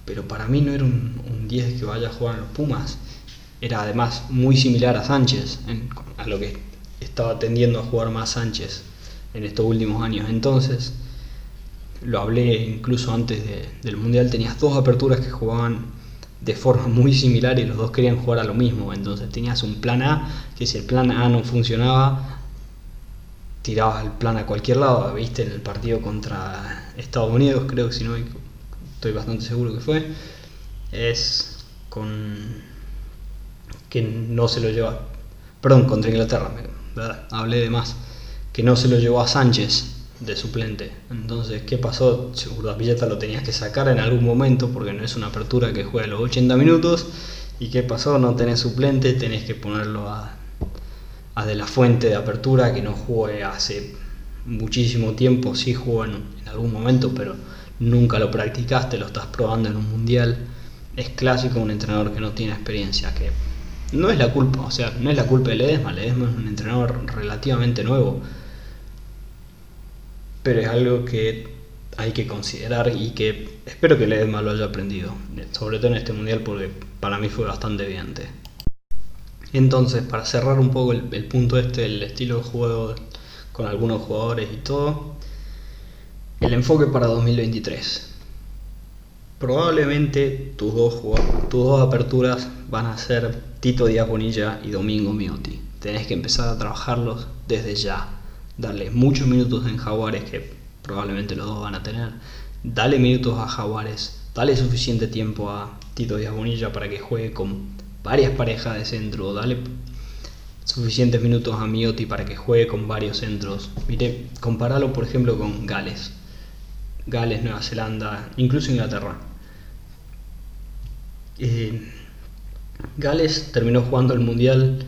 pero para mí no era un, 10 que vaya a jugar en los Pumas. Era además muy similar a Sánchez, a lo que estaba tendiendo a jugar más Sánchez en estos últimos años. Entonces, lo hablé incluso antes del Mundial, tenías dos aperturas que jugaban de forma muy similar y los dos querían jugar a lo mismo. Entonces tenías un plan A, que si el plan A no funcionaba, tirabas el plan a cualquier lado. Viste en el partido contra Estados Unidos, creo que si no, estoy bastante seguro que fue. Es con que no se lo lleva. Perdón, contra Inglaterra, hablé de más, que no se lo llevó a Sánchez de suplente. Entonces, ¿qué pasó? Urdapilleta lo tenías que sacar en algún momento porque no es una apertura que juega los 80 minutos. ¿Y qué pasó? No tenés suplente, tenés que ponerlo a, De La Fuente de apertura que no juegue hace muchísimo tiempo. Sí jugó en, en algún momento, pero nunca lo practicaste, lo estás probando en un mundial. Es clásico un entrenador que no tiene experiencia, que no es la culpa, o sea, no es la culpa de Ledesma, Ledesma es un entrenador relativamente nuevo, pero es algo que hay que considerar y que espero que Ledesma lo haya aprendido, sobre todo en este mundial porque para mí fue bastante evidente. Entonces, para cerrar un poco el, punto este, el estilo de juego con algunos jugadores y todo, el enfoque para 2023 probablemente tus dos, tus dos aperturas van a ser Tito Díaz Bonilla y Domingo Miotti. Tenés que empezar a trabajarlos desde ya. Darle muchos minutos en Jaguares, que probablemente los dos van a tener. Dale minutos a Jaguares. Dale suficiente tiempo a Tito Díaz Bonilla para que juegue con varias parejas de centro. Dale suficientes minutos a Miotti para que juegue con varios centros. Mire, comparalo por ejemplo con Gales. Gales, Nueva Zelanda, incluso Inglaterra eh, Gales terminó jugando el Mundial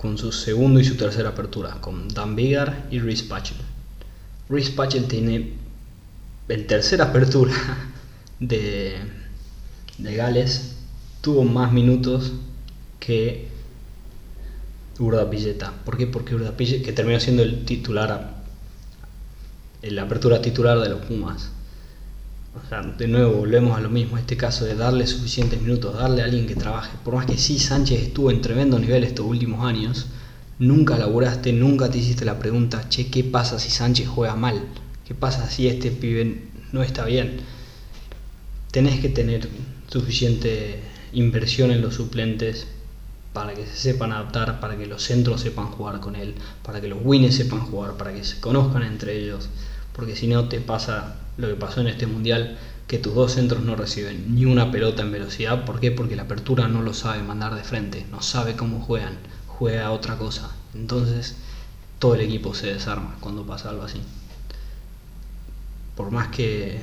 con su segundo y su tercera apertura, con Dan Biggar y Rhys Patchell. Rhys Patchell tiene en tercera apertura <laughs> de, de Gales, tuvo más minutos que Urda Pilleta. ¿Por qué? Porque Urda Pilleta, que terminó siendo el titular, la apertura titular de los Pumas. De nuevo volvemos a lo mismo, este caso de darle suficientes minutos, darle a alguien que trabaje. Por más que sí, Sánchez estuvo en tremendo nivel estos últimos años, nunca laburaste, nunca te hiciste la pregunta, che, ¿qué pasa si Sánchez juega mal? ¿Qué pasa si este pibe no está bien? Tenés que tener suficiente inversión en los suplentes para que se sepan adaptar, para que los centros sepan jugar con él, para que los winners sepan jugar, para que se conozcan entre ellos, porque si no te pasa lo que pasó en este mundial, que tus dos centros no reciben ni una pelota en velocidad, ¿por qué? Porque la apertura no lo sabe mandar de frente, no sabe cómo juegan, juega otra cosa, entonces todo el equipo se desarma cuando pasa algo así. Por más que,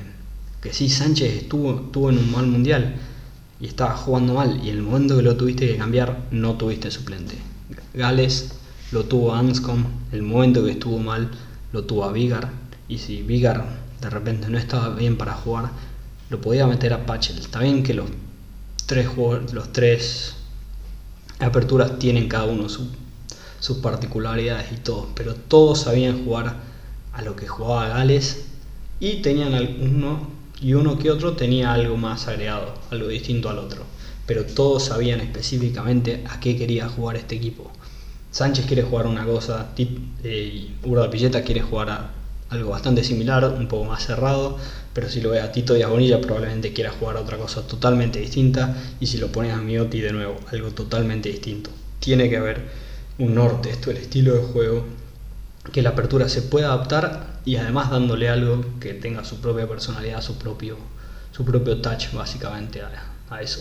que sí, Sánchez estuvo, en un mal mundial, y estaba jugando mal y el momento que lo tuviste que cambiar no tuviste suplente. Gales lo tuvo a Anscombe, el momento que estuvo mal lo tuvo a Vigar y si Vigar de repente no estaba bien para jugar lo podía meter a Pachel. Está bien que los tres los tres aperturas tienen cada uno sus particularidades y todo, pero todos sabían jugar a lo que jugaba Gales y tenían alguno y uno que otro tenía algo más agregado, algo distinto al otro. Pero todos sabían específicamente a qué quería jugar este equipo. Sánchez quiere jugar una cosa, eh, y Urda Pilleta quiere jugar a algo bastante similar, un poco más cerrado, pero si lo ve a Tito a Bonilla probablemente quiera jugar a otra cosa totalmente distinta, y si lo pones a Miotti de nuevo, algo totalmente distinto. Tiene que haber un norte, esto el estilo de juego, que la apertura se pueda adaptar y además dándole algo que tenga su propia personalidad, su propio, su propio touch básicamente a, eso.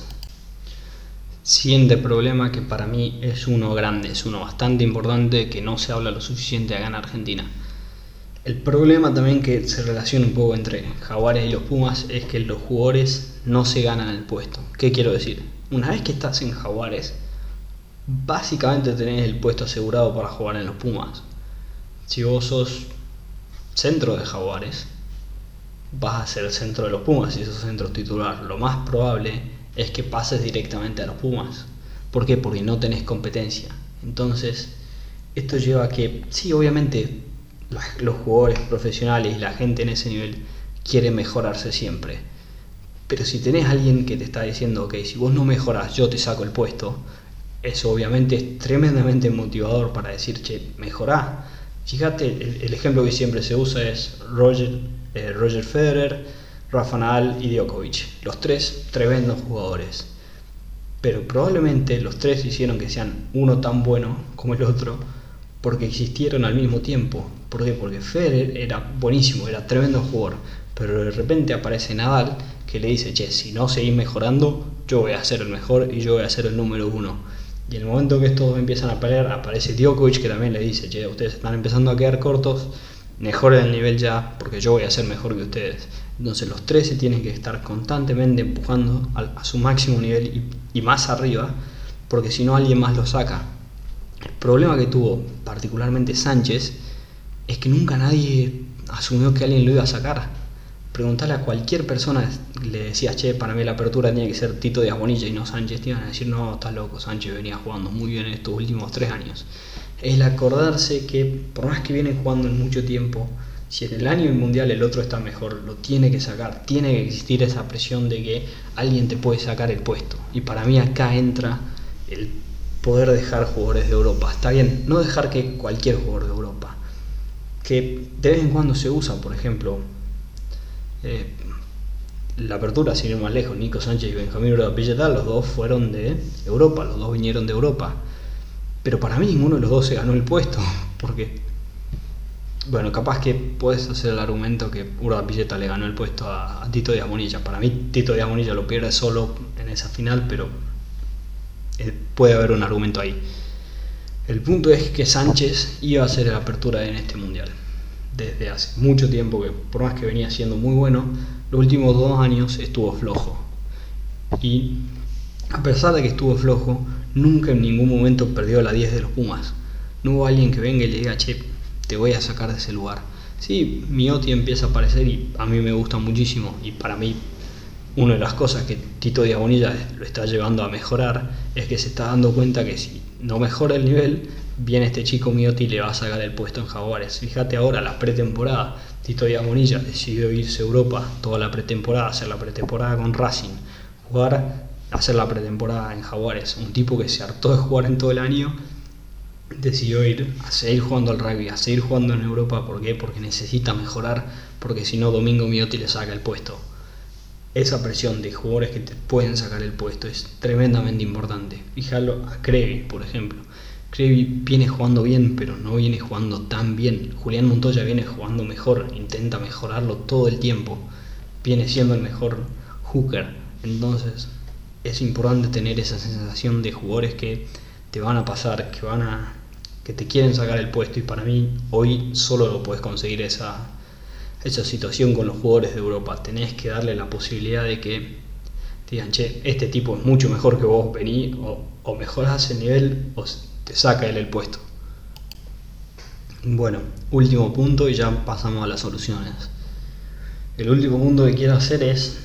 Siguiente problema que para mí es uno grande, es uno bastante importante que no se habla lo suficiente acá en Argentina. El problema también que se relaciona un poco entre Jaguares y los Pumas es que los jugadores no se ganan el puesto. ¿Qué quiero decir? Una vez que estás en Jaguares, básicamente tenés el puesto asegurado para jugar en los Pumas si vos sos centro de Jaguares, vas a ser el centro de los Pumas si sos centro titular. Lo más probable es que pases directamente a los Pumas. ¿Por qué? Porque no tenés competencia. Entonces, esto lleva a que, sí, obviamente, los jugadores profesionales y la gente en ese nivel quiere mejorarse siempre. Pero si tenés alguien que te está diciendo, ok, si vos no mejoras, yo te saco el puesto, eso obviamente es tremendamente motivador para decir, che, mejorá Fíjate, el, ejemplo que siempre se usa es Roger, eh, Roger Federer, Rafa Nadal y Djokovic. Los tres tremendos jugadores. Pero probablemente los tres hicieron que sean uno tan bueno como el otro porque existieron al mismo tiempo. ¿Por qué? Porque Federer era buenísimo, era tremendo jugador. Pero de repente aparece Nadal que le dice, che, si no seguís mejorando, yo voy a ser el mejor y yo voy a ser el número uno. Y en el momento que estos empiezan a pelear, aparece Djokovic que también le dice, che, ustedes están empezando a quedar cortos, mejoren el nivel ya, porque yo voy a ser mejor que ustedes. Entonces los tres se tienen que estar constantemente empujando a, su máximo nivel y, más arriba, porque si no alguien más lo saca. El problema que tuvo particularmente Sánchez es que nunca nadie asumió que alguien lo iba a sacar preguntarle a cualquier persona, le decías, che, para mí la apertura tiene que ser Tito de Bonilla y no Sánchez, te iban a decir, no, estás loco, Sánchez venía jugando muy bien en estos últimos tres años. El acordarse que por más que viene jugando en mucho tiempo, si en el año mundial el otro está mejor, lo tiene que sacar, tiene que existir esa presión de que alguien te puede sacar el puesto. Y para mí acá entra el poder dejar jugadores de Europa. Está bien, no dejar que cualquier jugador de Europa, que de vez en cuando se usa, por ejemplo, eh, la apertura, sin ir más lejos, Nico Sánchez y Benjamín Urda los dos fueron de Europa, los dos vinieron de Europa. Pero para mí ninguno de los dos se ganó el puesto, <laughs> porque, bueno, capaz que puedes hacer el argumento que Urda Pilleta le ganó el puesto a, Tito Díaz Bonilla. Para mí Tito Díaz Bonilla lo pierde solo en esa final, pero eh, puede haber un argumento ahí. El punto es que Sánchez iba a hacer la apertura en este mundial desde hace mucho tiempo, que por más que venía siendo muy bueno, los últimos dos años estuvo flojo. Y a pesar de que estuvo flojo, nunca en ningún momento perdió la 10 de los Pumas. No hubo alguien que venga y le diga, che, te voy a sacar de ese lugar. Sí, Miotti empieza a aparecer y a mí me gusta muchísimo. Y para mí, una de las cosas que Tito Diagonilla lo está llevando a mejorar es que se está dando cuenta que si no mejora el nivel, viene este chico Miotti y le va a sacar el puesto en Jaguares. Fíjate ahora, la pretemporada, Tito Diagonilla decidió irse a Europa toda la pretemporada, hacer la pretemporada con Racing, jugar, hacer la pretemporada en Jaguares. Un tipo que se hartó de jugar en todo el año decidió ir a seguir jugando al rugby, a seguir jugando en Europa. ¿Por qué? Porque necesita mejorar, porque si no, Domingo Miotti le saca el puesto. Esa presión de jugadores que te pueden sacar el puesto es tremendamente importante. Fíjalo a Crevi, por ejemplo. Crevi viene jugando bien, pero no viene jugando tan bien. Julián Montoya viene jugando mejor, intenta mejorarlo todo el tiempo. Viene siendo el mejor hooker. Entonces, es importante tener esa sensación de jugadores que te van a pasar, que van a que te quieren sacar el puesto y para mí hoy solo lo puedes conseguir esa, esa situación con los jugadores de Europa. Tenés que darle la posibilidad de que digan, che, este tipo es mucho mejor que vos, vení o, o mejorás el nivel o te saca él el puesto. Bueno, último punto y ya pasamos a las soluciones. El último punto que quiero hacer es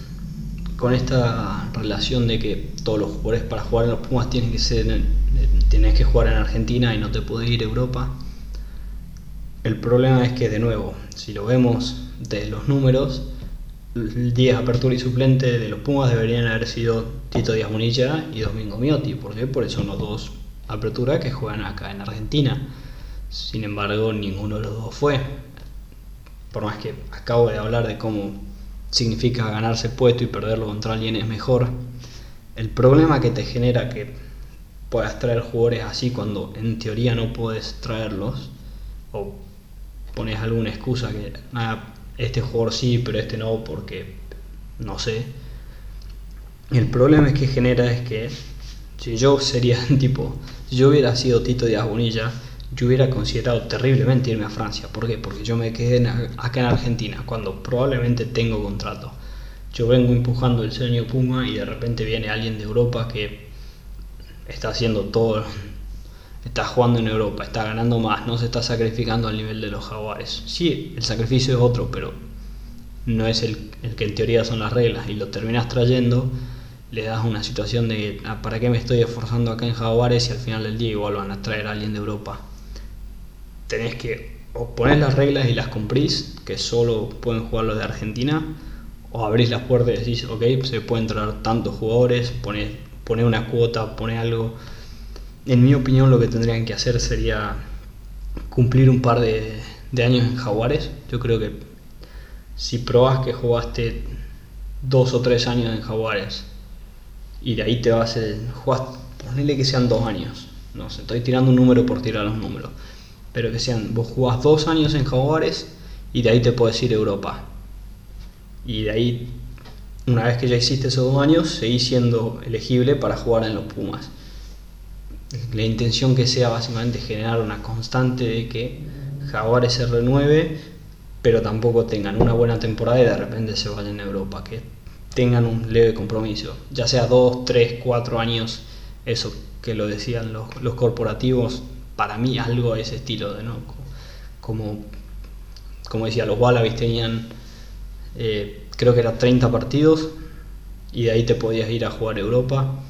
con esta relación de que todos los jugadores para jugar en los Pumas tienen que ser tienes que jugar en Argentina y no te puedes ir a Europa. El problema es que, de nuevo, si lo vemos de los números, el 10 apertura y suplente de los Pumas deberían haber sido Tito Díaz Munilla y Domingo Miotti. ¿Por qué? Porque son los dos apertura que juegan acá en Argentina. Sin embargo, ninguno de los dos fue. Por más que acabo de hablar de cómo significa ganarse puesto y perderlo contra alguien es mejor, el problema que te genera que puedas traer jugadores así cuando en teoría no puedes traerlos o pones alguna excusa que nada, este jugador sí, pero este no porque no sé. El problema es que genera es que si yo sería <laughs> tipo, si yo hubiera sido Tito Díaz Bonilla, yo hubiera considerado terriblemente irme a Francia. ¿Por qué? Porque yo me quedé acá en Argentina cuando probablemente tengo contrato. Yo vengo empujando el sueño Puma y de repente viene alguien de Europa que está haciendo todo, está jugando en Europa, está ganando más, no se está sacrificando al nivel de los jaguares. Sí, el sacrificio es otro, pero no es el, que en teoría son las reglas y lo terminas trayendo, le das una situación de ah, ¿para qué me estoy esforzando acá en jaguares y al final del día igual van a traer a alguien de Europa? Tenés que o poner las reglas y las cumplís, que solo pueden jugar los de Argentina, o abrís las puertas y decís, ok, se pueden traer tantos jugadores, poner una cuota, poner algo. En mi opinión lo que tendrían que hacer sería cumplir un par de, años en Jaguares. Yo creo que si probas que jugaste dos o tres años en Jaguares y de ahí te vas a jugar, ponele que sean dos años. No sé, estoy tirando un número por tirar los números. Pero que sean, vos jugás dos años en Jaguares y de ahí te puedes ir a Europa. Y de ahí una vez que ya hiciste esos dos años, seguís siendo elegible para jugar en los Pumas. La intención que sea básicamente generar una constante de que Jaguares se renueve, pero tampoco tengan una buena temporada y de repente se vayan a Europa, que tengan un leve compromiso, ya sea dos, tres, cuatro años, eso que lo decían los, corporativos, para mí algo a ese estilo, de ¿no? como, como decía, los Wallabies tenían eh, creo que era 30 partidos y de ahí te podías ir a jugar Europa.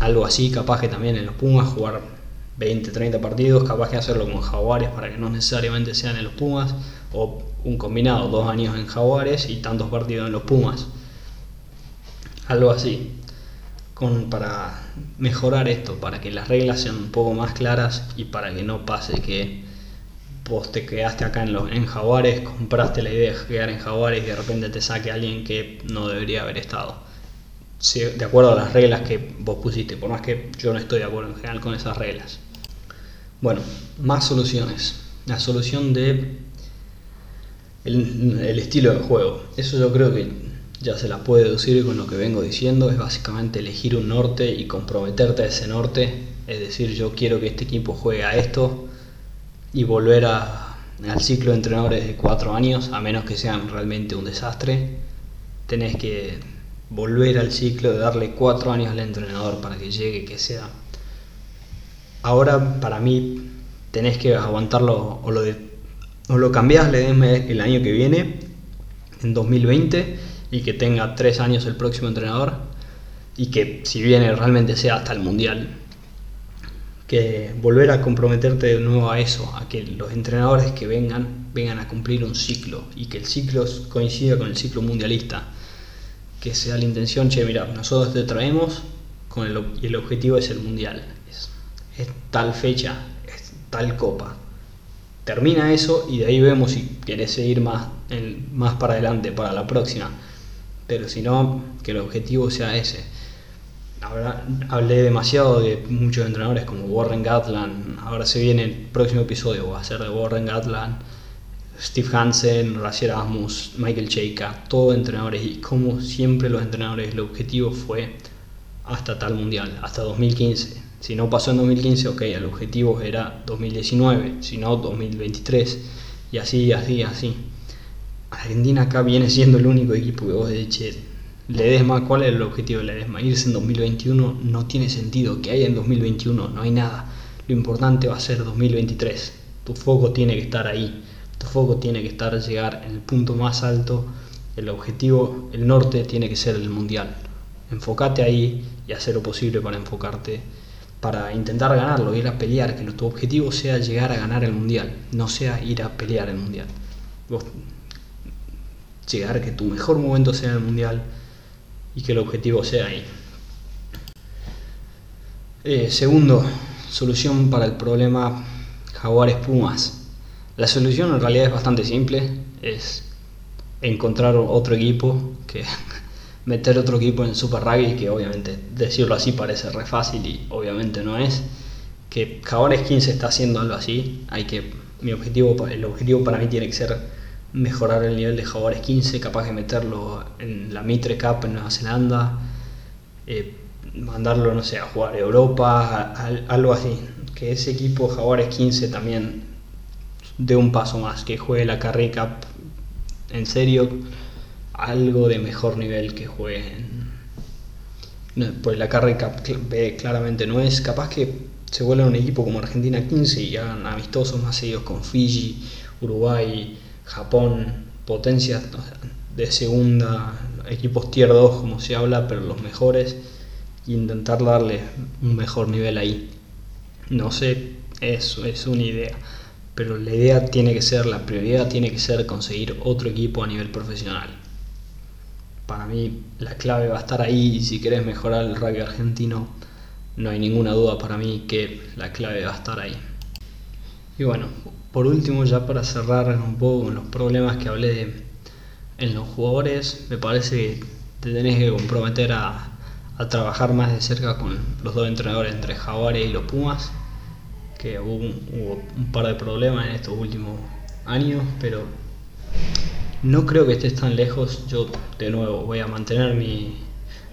Algo así, capaz que también en los Pumas jugar 20, 30 partidos, capaz que hacerlo con Jaguares para que no necesariamente sean en los Pumas, o un combinado, dos años en Jaguares y tantos partidos en los Pumas. Algo así, con, para mejorar esto, para que las reglas sean un poco más claras y para que no pase que vos te quedaste acá en, los, en Jaguares, compraste la idea de quedar en Jaguares y de repente te saque alguien que no debería haber estado. De acuerdo a las reglas que vos pusiste, por más que yo no estoy de acuerdo en general con esas reglas. Bueno, más soluciones. La solución de el, estilo de juego. Eso yo creo que ya se la puede deducir con lo que vengo diciendo. Es básicamente elegir un norte y comprometerte a ese norte. Es decir, yo quiero que este equipo juegue a esto y volver al ciclo de entrenadores de cuatro años, a menos que sean realmente un desastre. Tenés que volver al ciclo de darle cuatro años al entrenador para que llegue, que sea. Ahora, para mí, tenés que aguantarlo o lo de o lo cambias Ledesma el año que viene, en 2020, y que tenga tres años el próximo entrenador, y que si viene realmente sea hasta el Mundial, que volver a comprometerte de nuevo a eso, a que los entrenadores que vengan vengan a cumplir un ciclo y que el ciclo coincida con el ciclo mundialista, que sea la intención, che, mira, nosotros te traemos con el, y el objetivo es el mundial, es, tal fecha, es tal copa. Termina eso y de ahí vemos si querés seguir más, más para adelante, para la próxima. Pero si no, que el objetivo sea ese hablé demasiado de muchos entrenadores como Warren Gatland. Ahora se viene el próximo episodio, va a ser de Warren Gatland, Steve Hansen, Rasher Asmus, Michael Cheika, todos entrenadores. Y como siempre los entrenadores, el objetivo fue hasta tal mundial, hasta 2015. Si no pasó en 2015, ok, el objetivo era 2019, si no 2023. Y así, así, así. Argentina acá viene siendo el único equipo que vos decís, Ledesma, ¿cuál es el objetivo de Ledesma? Irse en 2021 no tiene sentido. Que haya en 2021 no hay nada. Lo importante va a ser 2023. Tu foco tiene que estar ahí. Tu foco tiene que estar llegar en el punto más alto. El objetivo, el norte tiene que ser el mundial. Enfócate ahí y hacer lo posible para enfocarte, para intentar ganarlo, ir a pelear. Que tu objetivo sea llegar a ganar el mundial, no sea ir a pelear el mundial. llegar, que tu mejor momento sea el mundial y que el objetivo sea ahí. Eh, segundo, solución para el problema Jaguares Pumas. La solución en realidad es bastante simple, es encontrar otro equipo, que <laughs> meter otro equipo en Super Rugby, que obviamente decirlo así parece re fácil y obviamente no es. Que Jaguares 15 está haciendo algo así, hay que mi objetivo, el objetivo para mí tiene que ser mejorar el nivel de jugadores 15, capaz de meterlo en la Mitre Cup en Nueva Zelanda, eh, mandarlo, no sé, a jugar Europa, algo así. Que ese equipo Jaguares 15 también dé un paso más, que juegue la Carrey Cup en serio, algo de mejor nivel que juegue pues la Carrey Cup claramente no es, capaz que se vuelva un equipo como Argentina 15 y hagan amistosos más seguidos con Fiji, Uruguay, Japón, potencias de segunda, equipos tier 2 como se habla, pero los mejores, e intentar darle un mejor nivel ahí. No sé, eso es una idea, pero la idea tiene que ser, la prioridad tiene que ser conseguir otro equipo a nivel profesional. Para mí la clave va a estar ahí y si querés mejorar el rugby argentino, no hay ninguna duda para mí que la clave va a estar ahí. Y bueno, por último, ya para cerrar un poco con los problemas que hablé en los jugadores, me parece que te tenés que comprometer a, trabajar más de cerca con los dos entrenadores entre Jaguares y los Pumas, que hubo un, par de problemas en estos últimos años, pero no creo que estés tan lejos. Yo, de nuevo, voy a mantener mi,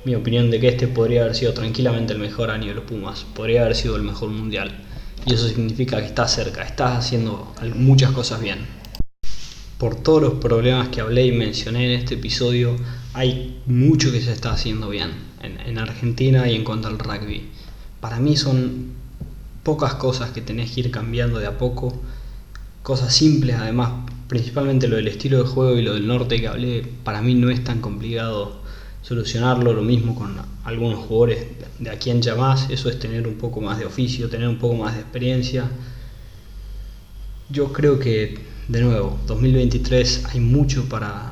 mi opinión de que este podría haber sido tranquilamente el mejor año de los Pumas, podría haber sido el mejor mundial y eso significa que estás cerca, estás haciendo muchas cosas bien. Por todos los problemas que hablé y mencioné en este episodio, hay mucho que se está haciendo bien en, Argentina y en cuanto al rugby. Para mí son pocas cosas que tenés que ir cambiando de a poco, cosas simples además, principalmente lo del estilo de juego y lo del norte que hablé, para mí no es tan complicado solucionarlo, lo mismo con algunos jugadores de aquí en más, eso es tener un poco más de oficio, tener un poco más de experiencia. Yo creo que, de nuevo, 2023 hay mucho para,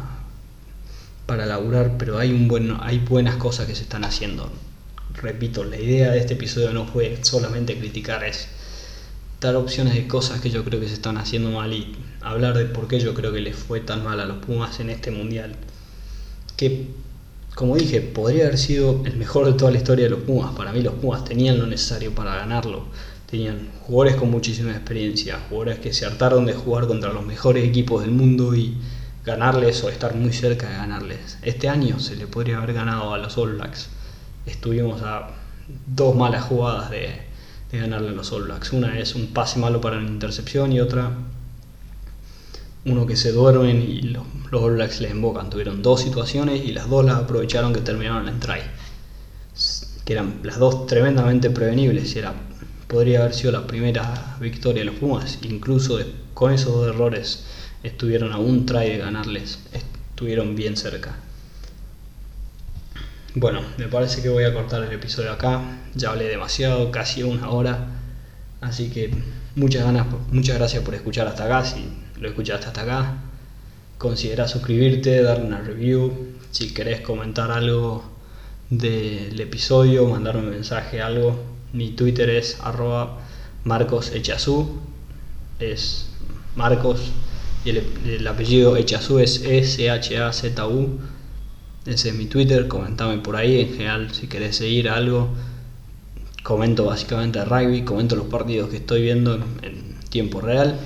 para laburar, pero hay, un buen, hay buenas cosas que se están haciendo. Repito, la idea de este episodio no fue solamente criticar, es dar opciones de cosas que yo creo que se están haciendo mal y hablar de por qué yo creo que les fue tan mal a los Pumas en este mundial. Que como dije, podría haber sido el mejor de toda la historia de los Pumas. Para mí los Pumas tenían lo necesario para ganarlo. Tenían jugadores con muchísima experiencia, jugadores que se hartaron de jugar contra los mejores equipos del mundo y ganarles o estar muy cerca de ganarles. Este año se le podría haber ganado a los All Blacks. Estuvimos a dos malas jugadas de, ganarle a los All Blacks. Una es un pase malo para una intercepción y otra uno que se duermen y los, All Blacks le invocan. Tuvieron dos situaciones y las dos las aprovecharon que terminaron en try. Que eran las dos tremendamente prevenibles. Y era podría haber sido la primera victoria de los Pumas, incluso con esos dos errores estuvieron a un try de ganarles, estuvieron bien cerca. Bueno, me parece que voy a cortar el episodio acá, ya hablé demasiado, casi una hora, así que muchas ganas, muchas gracias por escuchar hasta acá, si lo escuchaste hasta acá, considera suscribirte, darle una review, si querés comentar algo del episodio, mandarme un mensaje, algo, mi Twitter es arroba Marcos es Marcos y el, apellido Echazú es S-H-A-Z-U. Ese es mi Twitter, comentame por ahí. En general, si querés seguir algo, comento básicamente rugby, comento los partidos que estoy viendo en, tiempo real.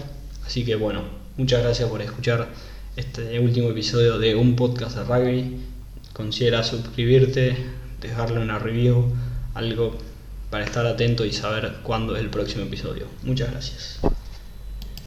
Así que bueno, muchas gracias por escuchar este último episodio de un podcast de rugby. Considera suscribirte, dejarle una review, algo para estar atento y saber cuándo es el próximo episodio. Muchas gracias.